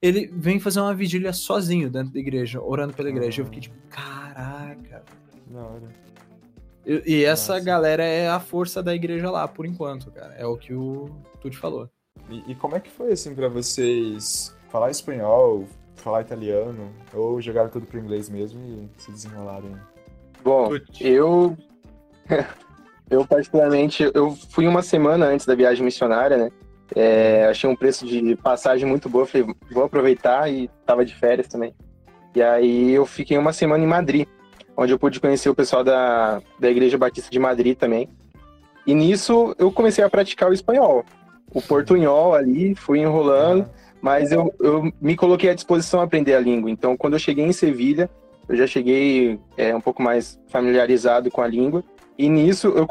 Ele vem fazer uma vigília sozinho dentro da igreja, orando pela igreja. Eu fiquei tipo, caraca. Da hora. E, e essa Nossa. galera é a força da igreja lá, por enquanto, cara. É o que o Tuti falou. E, e como é que foi, assim, pra vocês falar espanhol, falar italiano, ou jogaram tudo pro inglês mesmo e se desenrolarem? Bom, Tuti. eu. eu, particularmente, eu fui uma semana antes da viagem missionária, né? É, achei um preço de passagem muito boa, falei, vou aproveitar e tava de férias também. E aí eu fiquei uma semana em Madrid, onde eu pude conhecer o pessoal da, da Igreja Batista de Madrid também. E nisso eu comecei a praticar o espanhol. O portunhol ali, fui enrolando, mas eu, eu me coloquei à disposição a aprender a língua. Então, quando eu cheguei em Sevilha, eu já cheguei é, um pouco mais familiarizado com a língua. E nisso, eu,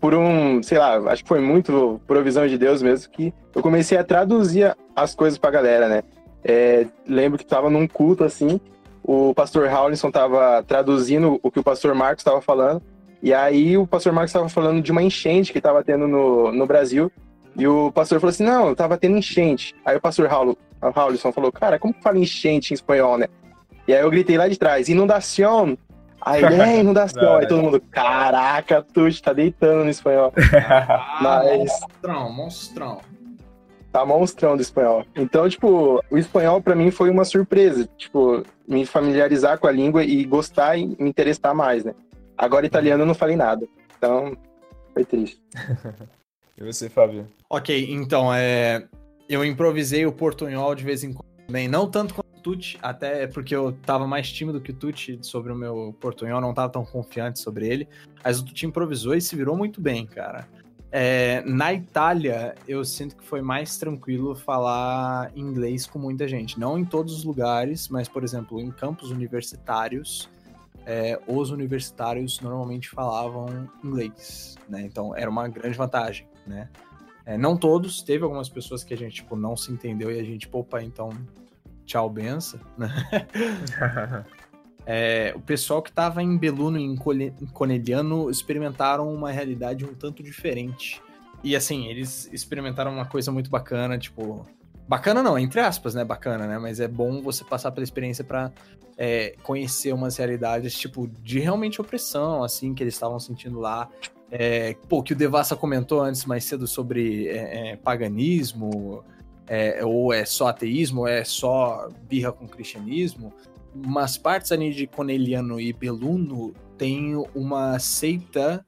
por um, sei lá, acho que foi muito provisão de Deus mesmo, que eu comecei a traduzir as coisas pra galera, né? É, lembro que tava num culto assim, o pastor Howlinson tava traduzindo o que o pastor Marcos estava falando. E aí o pastor Marcos estava falando de uma enchente que estava tendo no, no Brasil. E o pastor falou assim: não, tava tendo enchente. Aí o pastor Raul, Howlinson falou: cara, como que fala enchente em espanhol, né? E aí eu gritei lá de trás: inundação. Aí, é, inundação. aí todo mundo: caraca, tu tá deitando no espanhol. Mas Monstrão, monstrão. Tá monstrão do espanhol. Então, tipo, o espanhol pra mim foi uma surpresa. Tipo, me familiarizar com a língua e gostar e me interessar mais, né? Agora, italiano eu não falei nada. Então, foi triste. E você, Fábio? Ok, então, é... eu improvisei o portunhol de vez em quando também. Não tanto quanto o Tuti, até porque eu tava mais tímido que o Tuti sobre o meu portunhol, não tava tão confiante sobre ele. Mas o Tuti improvisou e se virou muito bem, cara. É, na Itália, eu sinto que foi mais tranquilo falar inglês com muita gente. Não em todos os lugares, mas, por exemplo, em campos universitários, é, os universitários normalmente falavam inglês, né? Então era uma grande vantagem, né? É, não todos, teve algumas pessoas que a gente tipo, não se entendeu e a gente, opa, então tchau, benção, né? É, o pessoal que estava em Beluno e em Corneliano experimentaram uma realidade um tanto diferente. E assim, eles experimentaram uma coisa muito bacana, tipo. Bacana não, entre aspas, né? Bacana, né? Mas é bom você passar pela experiência para conhecer umas realidades, tipo, de realmente opressão, assim, que eles estavam sentindo lá. É, pô, que o Devassa comentou antes mais cedo sobre é, é, paganismo, é, ou é só ateísmo, ou é só birra com cristianismo umas partes ali de Corneliano e Beluno tem uma seita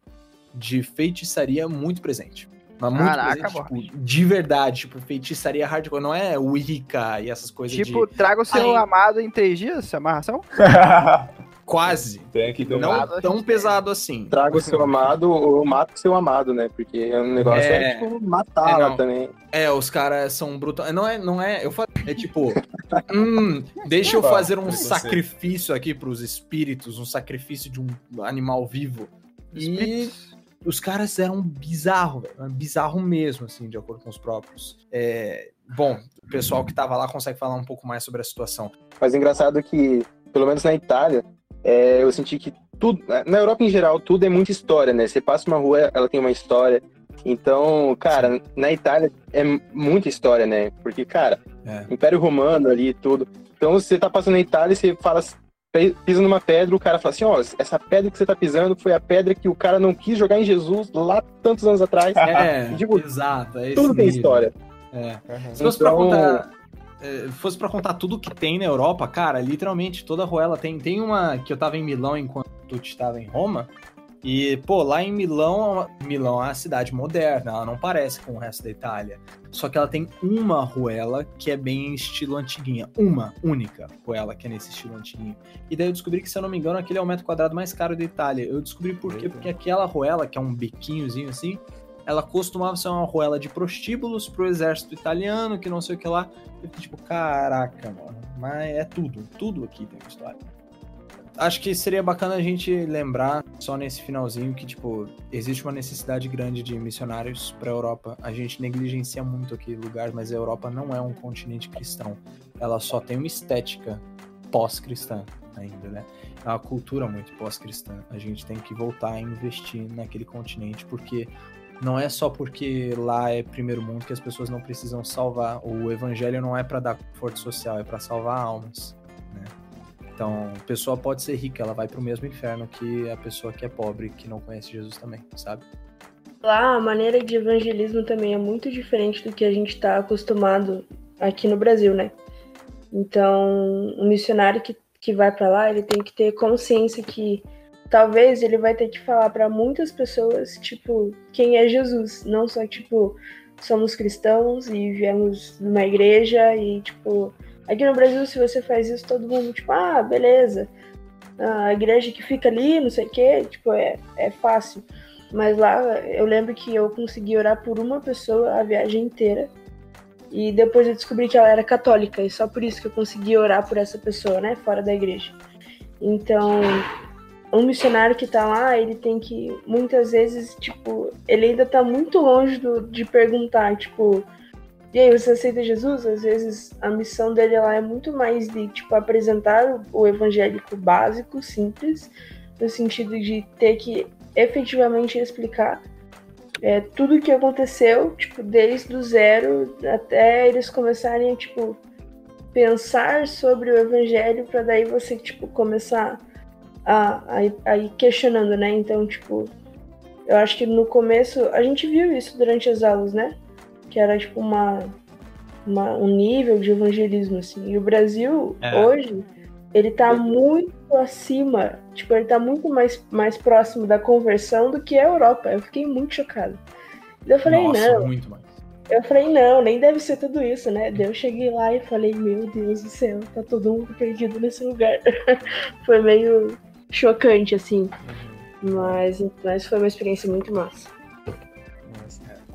de feitiçaria muito presente. Mas muito Caraca, presente, tipo, de verdade, tipo, feitiçaria hardcore, não é Wicca e essas coisas Tipo, de traga o seu Ai. amado em três dias, amarração? quase, Tem que ter não Amado tão pesado assim. Traga o seu amado ou mata o seu amado, né? Porque é um negócio é, É. tipo matar É, também. É, os caras são brutais. Não é, não é, eu falei, é tipo, hum, deixa eu fazer um Você. sacrifício aqui pros espíritos, um sacrifício de um animal vivo. E os caras eram bizarro, velho. Bizarro mesmo, assim, de acordo com os próprios. É, bom, o pessoal que tava lá consegue falar um pouco mais sobre a situação. Mas é engraçado que, pelo menos na Itália, é, eu senti que tudo. Na Europa em geral, tudo é muita história, né? Você passa uma rua, ela tem uma história. Então, cara, na Itália é muita história, né? Porque, cara, É. Império Romano ali e tudo. Então, você tá passando na Itália e você fala, pisa numa pedra, o cara fala assim: ó, essa pedra que você tá pisando foi a pedra que o cara não quis jogar em Jesus lá tantos anos atrás. É, Tipo, exato. É tudo tem nível. história. É. Aham. Se fosse pra Então- contar. É, fosse pra contar tudo que tem na Europa, cara, literalmente toda ruela tem. Tem uma que eu tava em Milão enquanto tu estava em Roma. E, pô, lá em Milão, Milão é uma cidade moderna, ela não parece com o resto da Itália. Só que ela tem uma ruela que é bem estilo antiguinha. Uma, única ruela que é nesse estilo antiguinho. E daí eu descobri que, se eu não me engano, aquele é o metro quadrado mais caro da Itália. Eu descobri por quê? Porque aquela ruela, que é um biquinhozinho assim, ela costumava ser uma ruela de prostíbulos pro exército italiano, que não sei o que lá. Eu fiquei tipo, caraca, mano. Mas é tudo. Tudo aqui tem história acho que seria bacana a gente lembrar, só nesse finalzinho, que, tipo, existe uma necessidade grande de missionários para a Europa. A gente negligencia muito aqui lugares, mas a Europa não é um continente cristão. Ela só tem uma estética pós-cristã ainda, né? É uma cultura muito pós-cristã. A gente tem que voltar a investir naquele continente, porque não é só porque lá é primeiro mundo que as pessoas não precisam salvar. O evangelho não é para dar conforto social, é para salvar almas. Então, a pessoa pode ser rica, ela vai para o mesmo inferno que a pessoa que é pobre, que não conhece Jesus também, sabe? Lá, a maneira de evangelismo também é muito diferente do que a gente está acostumado aqui no Brasil, né? Então, um missionário que, que vai para lá, ele tem que ter consciência que talvez ele vai ter que falar para muitas pessoas, tipo, quem é Jesus, não só tipo, somos cristãos e viemos numa igreja e tipo, Aqui no Brasil, se você faz isso, todo mundo, tipo, ah, beleza. A igreja que fica ali, não sei o quê, tipo, é, é fácil. Mas lá, eu lembro que eu consegui orar por uma pessoa a viagem inteira. E depois eu descobri que ela era católica, e só por isso que eu consegui orar por essa pessoa, né, fora da igreja. Então, um missionário que tá lá, ele tem que, muitas vezes, tipo, ele ainda tá muito longe do, de perguntar, tipo, e aí, você aceita Jesus? Às vezes a missão dele lá é muito mais de tipo apresentar o evangélico básico, simples, no sentido de ter que efetivamente explicar é, tudo o que aconteceu, tipo, desde o zero até eles começarem a, tipo, pensar sobre o evangelho para daí você, tipo, começar a, a, a ir questionando, né? Então, tipo, eu acho que no começo, a gente viu isso durante as aulas, né? que era tipo uma, uma, um nível de evangelismo, assim. E o Brasil, é. hoje, ele tá muito acima, tipo, ele tá muito mais, mais próximo da conversão do que a Europa. Eu fiquei muito chocado. Eu falei, Nossa, não. Muito mais. Eu falei, não, nem deve ser tudo isso, né? Daí eu cheguei lá e falei, meu Deus do céu, tá todo mundo perdido nesse lugar. foi meio chocante, assim. Uhum. Mas, mas foi uma experiência muito massa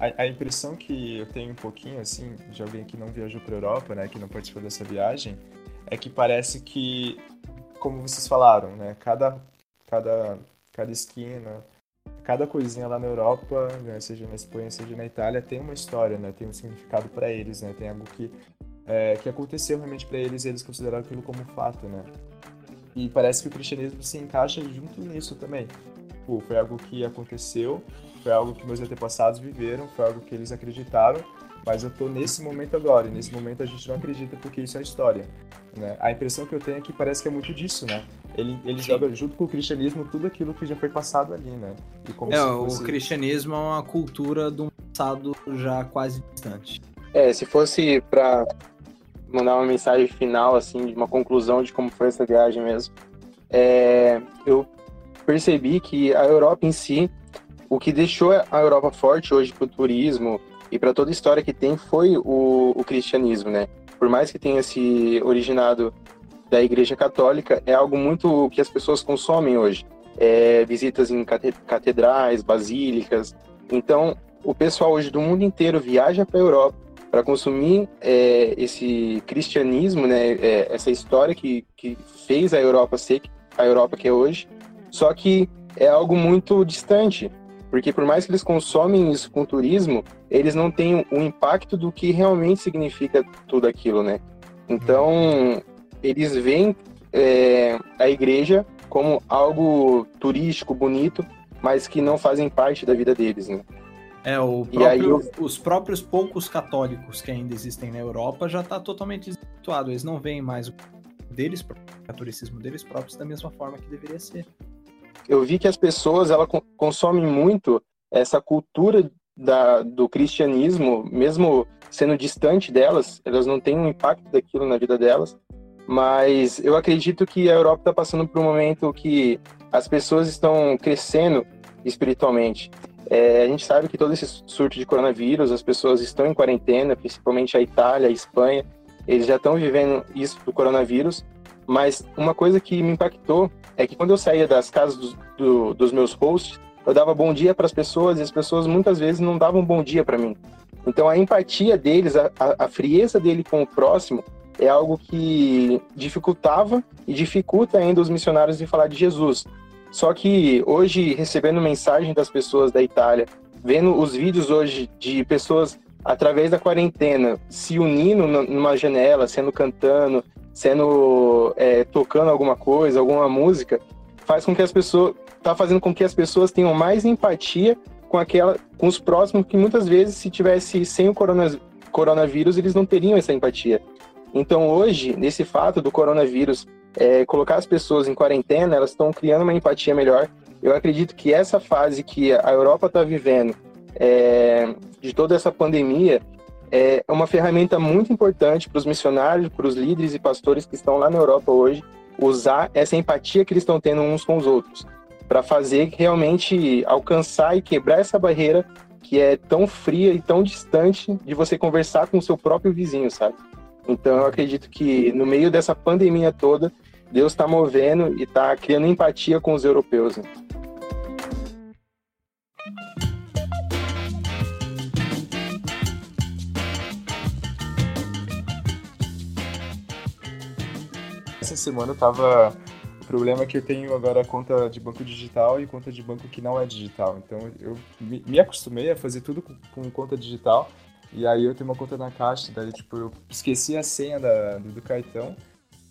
a, a, impressão que eu tenho um pouquinho, assim, de alguém que não viajou para Europa, né, que não participou dessa viagem, é que parece que, como vocês falaram, né, cada, cada, cada esquina, cada coisinha lá na Europa, né, seja na Espanha, seja na Itália, tem uma história, né, tem um significado para eles, né, tem algo que, é, que aconteceu realmente para eles e eles consideraram aquilo como fato, né. E parece que o cristianismo se encaixa junto nisso também. Pô, foi algo que aconteceu foi algo que meus antepassados viveram, foi algo que eles acreditaram, mas eu tô nesse momento agora, e nesse momento a gente não acredita porque isso é história. Né? A impressão que eu tenho é que parece que é muito disso, né? Ele, ele joga junto com o cristianismo tudo aquilo que já foi passado ali, né? é, fosse... o cristianismo é uma cultura de um passado já quase distante. É, se fosse para mandar uma mensagem final, assim, de uma conclusão de como foi essa viagem mesmo, é, eu percebi que a Europa em si o que deixou a Europa forte hoje para o turismo e para toda a história que tem foi o, o, cristianismo, né? Por mais que tenha se originado da Igreja Católica, é algo muito que as pessoas consomem hoje. É, visitas em catedrais, basílicas. Então, o pessoal hoje do mundo inteiro viaja para a Europa para consumir é, esse cristianismo, né? É, essa história que, que fez a Europa ser a Europa que é hoje. Só que é algo muito distante porque por mais que eles consomem isso com turismo, eles não têm o impacto do que realmente significa tudo aquilo, né? Então, eles veem é, a igreja como algo turístico, bonito, mas que não fazem parte da vida deles, né? É, próprio, aí, eu... os próprios poucos católicos que ainda existem na Europa já está totalmente desvirtuado. Eles não veem mais o deles, o catolicismo deles próprios da mesma forma que deveria ser eu vi que as pessoas ela consomem muito essa cultura da, do cristianismo, mesmo sendo distante delas, elas não têm um impacto daquilo na vida delas. Mas eu acredito que a Europa está passando por um momento que as pessoas estão crescendo espiritualmente. É, a gente sabe que todo esse surto de coronavírus, as pessoas estão em quarentena, principalmente a Itália, a Espanha, eles já estão vivendo isso do coronavírus. Mas uma coisa que me impactou é que quando eu saía das casas do, do, dos meus hosts, eu dava bom dia para as pessoas e as pessoas muitas vezes não davam bom dia para mim. Então a empatia deles, a, a, frieza dele com o próximo é algo que dificultava e dificulta ainda os missionários de falar de Jesus. Só que hoje, recebendo mensagem das pessoas da Itália, vendo os vídeos hoje de pessoas através da quarentena se unindo numa janela, sendo cantando, sendo é, tocando alguma coisa, alguma música, faz com que as pessoas tá fazendo com que as pessoas tenham mais empatia com aquela, com os próximos que muitas vezes se tivesse sem o coronavírus eles não teriam essa empatia. Então hoje nesse fato do coronavírus é, colocar as pessoas em quarentena, elas estão criando uma empatia melhor. Eu acredito que essa fase que a Europa está vivendo é, de toda essa pandemia é uma ferramenta muito importante para os missionários, para os líderes e pastores que estão lá na Europa hoje, usar essa empatia que eles estão tendo uns com os outros, para fazer realmente alcançar e quebrar essa barreira que é tão fria e tão distante de você conversar com o seu próprio vizinho, sabe? Então eu acredito que no meio dessa pandemia toda, Deus está movendo e está criando empatia com os europeus. Né? essa semana eu tava. O problema é que eu tenho agora conta de banco digital e conta de banco que não é digital. Então eu me acostumei a fazer tudo com, conta digital. E aí eu tenho uma conta na caixa, daí tipo, eu esqueci a senha da, do, do cartão.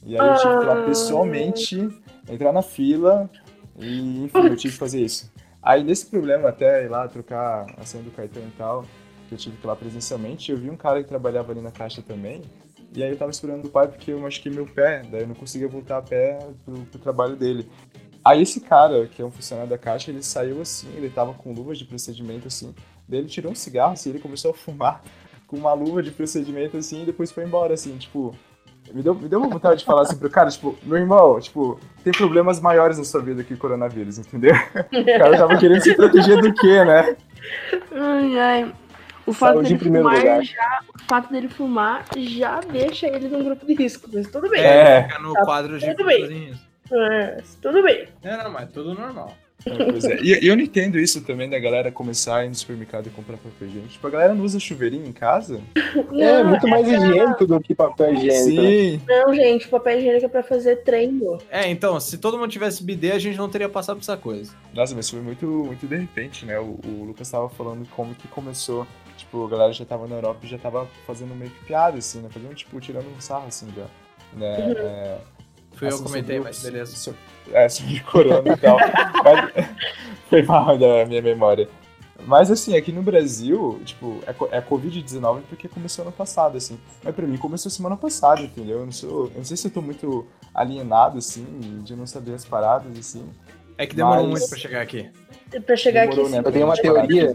E aí eu tive que ir lá ah. pessoalmente, entrar na fila e enfim, eu tive que fazer isso. Aí nesse problema até ir lá trocar a senha do cartão e tal, que eu tive que ir lá presencialmente, eu vi um cara que trabalhava ali na caixa também, e aí eu tava esperando o pai porque eu machuquei meu pé, daí eu não conseguia voltar a pé pro, pro trabalho dele. Aí esse cara, que é um funcionário da caixa, ele saiu assim, ele tava com luvas de procedimento assim, daí ele tirou um cigarro assim, ele começou a fumar com uma luva de procedimento assim, e depois foi embora assim, tipo, me deu, me deu uma vontade de falar assim pro cara, tipo, meu irmão, tipo, tem problemas maiores na sua vida que o coronavírus, entendeu? O cara tava querendo se proteger do quê, né? Ai, ai. O fato, Saúde dele fumar já, o fato dele fumar já deixa ele num grupo de risco, mas tudo bem. É, fica no tá quadro de tudo bem. É, tudo bem. É, não, mas tudo normal. É, é. E eu não entendo isso também da galera começar a ir no supermercado e comprar papel higiênico. Tipo, a galera não usa chuveirinho em casa? Não, é, muito mais é higiênico do que papel higiênico. Sim. Não, gente, papel higiênico é pra fazer treino. É, então, se todo mundo tivesse bidê, a gente não teria passado por essa coisa. Nossa, mas foi muito, muito de repente, né? O, o Lucas tava falando como que começou tipo, a galera já tava na Europa e já tava fazendo meio que piada, assim, né? Fazendo, tipo, tirando um sarro, assim, já. Né? Uhum. É, Fui assim, eu comentei, mas beleza. Sobre, é, sobre corona e tal. foi mal da minha memória. Mas assim, aqui no Brasil, tipo, é, é Covid-19 porque começou ano passado, assim. Mas pra mim começou semana passada, entendeu? Eu não, sou, eu não sei se eu tô muito alienado, assim, de não saber as paradas, assim. É que demorou mas... muito pra chegar aqui para chegar Demorou, aqui. Né? Eu tenho uma teoria.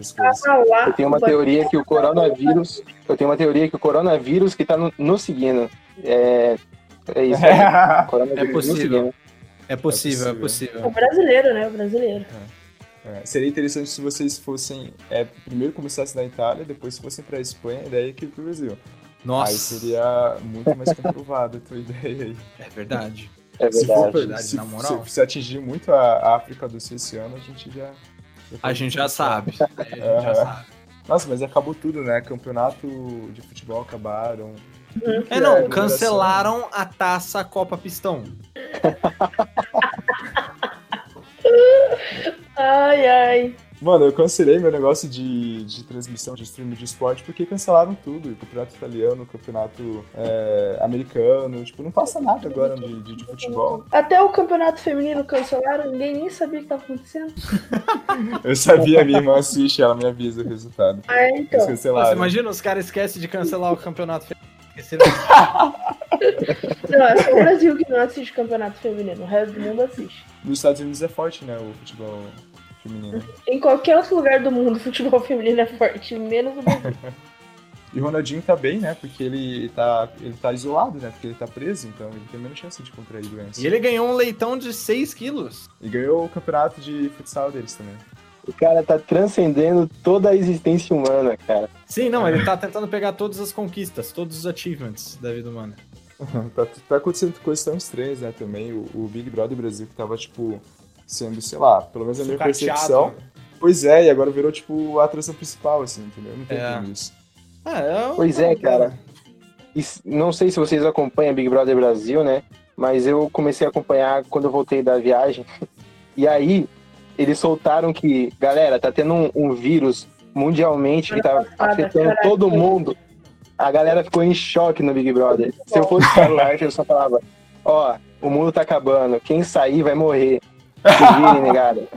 Eu tenho uma teoria que o coronavírus. Eu tenho uma teoria que o coronavírus que está no, nos seguindo. É, é isso. É, é possível. É possível, é possível. É o brasileiro, né? O brasileiro. É. É, seria interessante se vocês fossem. É, primeiro começassem na Itália, depois se fossem para a Espanha e daí aqui pro Brasil. Nossa. Aí seria muito mais comprovado a tua ideia aí. É verdade. É verdade. Se, for, verdade, se, na moral. Se, se, atingir muito a África do Sul esse ano, a gente já. a gente já sabe. A gente já sabe. Nossa, mas acabou tudo, né? Campeonato de futebol acabaram. É, não, é, cancelaram a taça Copa Pistão. ai, ai. Mano, eu cancelei meu negócio de, de transmissão de streaming de esporte porque cancelaram tudo. O campeonato italiano, o campeonato é, americano. Tipo, não passa nada agora de, de, de, futebol. Até o campeonato feminino cancelaram, ninguém nem sabia o que estava acontecendo. eu sabia, minha irmã assiste, ela me avisa o resultado. Ah, então. Você imagina, os caras esquecem de cancelar o campeonato feminino. não, é só o Brasil que não assiste campeonato feminino, o resto do mundo assiste. Nos Estados Unidos é forte, né, o futebol feminino. Em qualquer outro lugar do mundo, o futebol feminino é forte, menos o Brasil. e o Ronaldinho tá bem, né? Porque ele tá, ele tá isolado, né? Porque ele tá preso, então ele tem menos chance de contrair doença. E ele ganhou um leitão de 6 quilos. E ganhou o campeonato de futsal deles também. O cara tá transcendendo toda a existência humana, cara. Sim, não, ele tá tentando pegar todas as conquistas, todos os achievements da vida humana. tá, tá acontecendo coisas tão estranhas, né, também. O, o Big Brother Brasil que tava, tipo, sendo, sei lá, pelo menos a minha Sucateado. percepção. Pois é, e agora virou, tipo, a atração principal, assim, entendeu? Eu não tô É. isso. Ah, é um- Pois é, cara. E não sei se vocês acompanham Big Brother Brasil, né? Mas eu comecei a acompanhar quando eu voltei da viagem. E aí, eles soltaram que, galera, tá tendo um, um vírus mundialmente que tá afetando todo mundo. A galera ficou em choque no Big Brother. Se eu fosse o Life, eu só falava: Ó, o mundo tá acabando. Quem sair vai morrer. Se virem, negada.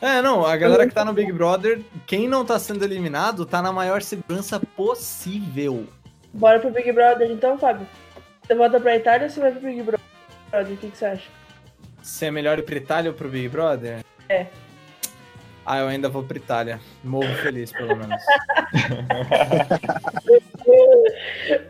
É, não, a galera que tá no Big Brother, quem não tá sendo eliminado, tá na maior segurança possível. Bora pro Big Brother então, Fábio. Você volta pra Itália ou você vai pro Big Brother? O que, que você acha? Se é melhor ir pra Itália ou pro Big Brother? É. Ah, eu ainda vou pra Itália. Morro feliz, pelo menos.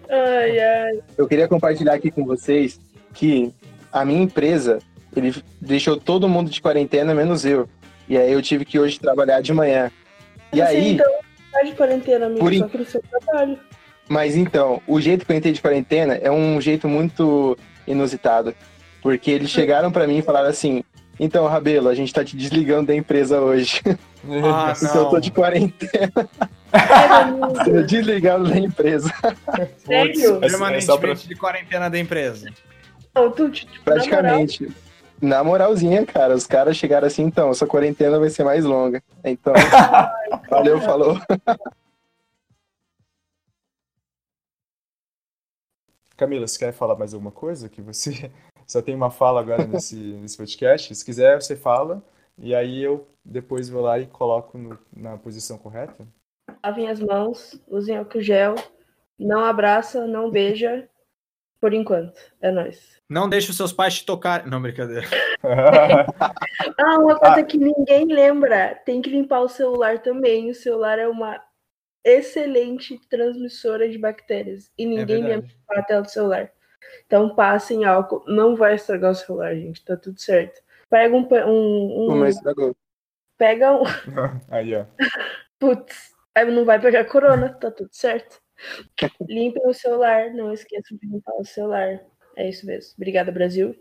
Ai, ai. Eu queria compartilhar aqui com vocês que a minha empresa, ele deixou todo mundo de quarentena, menos eu. E aí eu tive que hoje trabalhar de manhã. E Você, aí, então, tá de quarentena, amigo, Por in- só seu trabalho. mas então, o jeito que eu entrei de quarentena é um jeito muito inusitado. Porque eles chegaram pra mim e falaram assim: então, Rabelo, a gente tá te desligando da empresa hoje. Ah, Porque eu tô de quarentena, desligado da empresa. Sério? É Permanentemente pra- de quarentena da empresa. Não, tu, tipo, na moral, Praticamente. Na moralzinha, cara, os caras chegaram assim, então, essa quarentena vai ser mais longa. Então, valeu, falou. Camila, você quer falar mais alguma coisa? Que você só tem uma fala agora nesse, nesse podcast. Se quiser, você fala. E aí eu depois vou lá e coloco no- na posição correta. lavem as mãos, usem álcool gel, não abraça, não beija, por enquanto. É nóis. Não deixe os seus pais te tocar. Não, brincadeira. Ah, uma coisa que ninguém lembra, tem que limpar o celular também. O celular é uma excelente transmissora de bactérias. E É ninguém lembra de limpar a tela do celular. Então passem álcool. Não vai estragar o celular, gente. Tá tudo certo. Pega um. um, um- estragou. pega um. Aí, ó. Putz, aí não vai pegar corona, tá tudo certo. Limpem o celular, não esqueçam de limpar o celular. É isso mesmo. Obrigada, Brasil.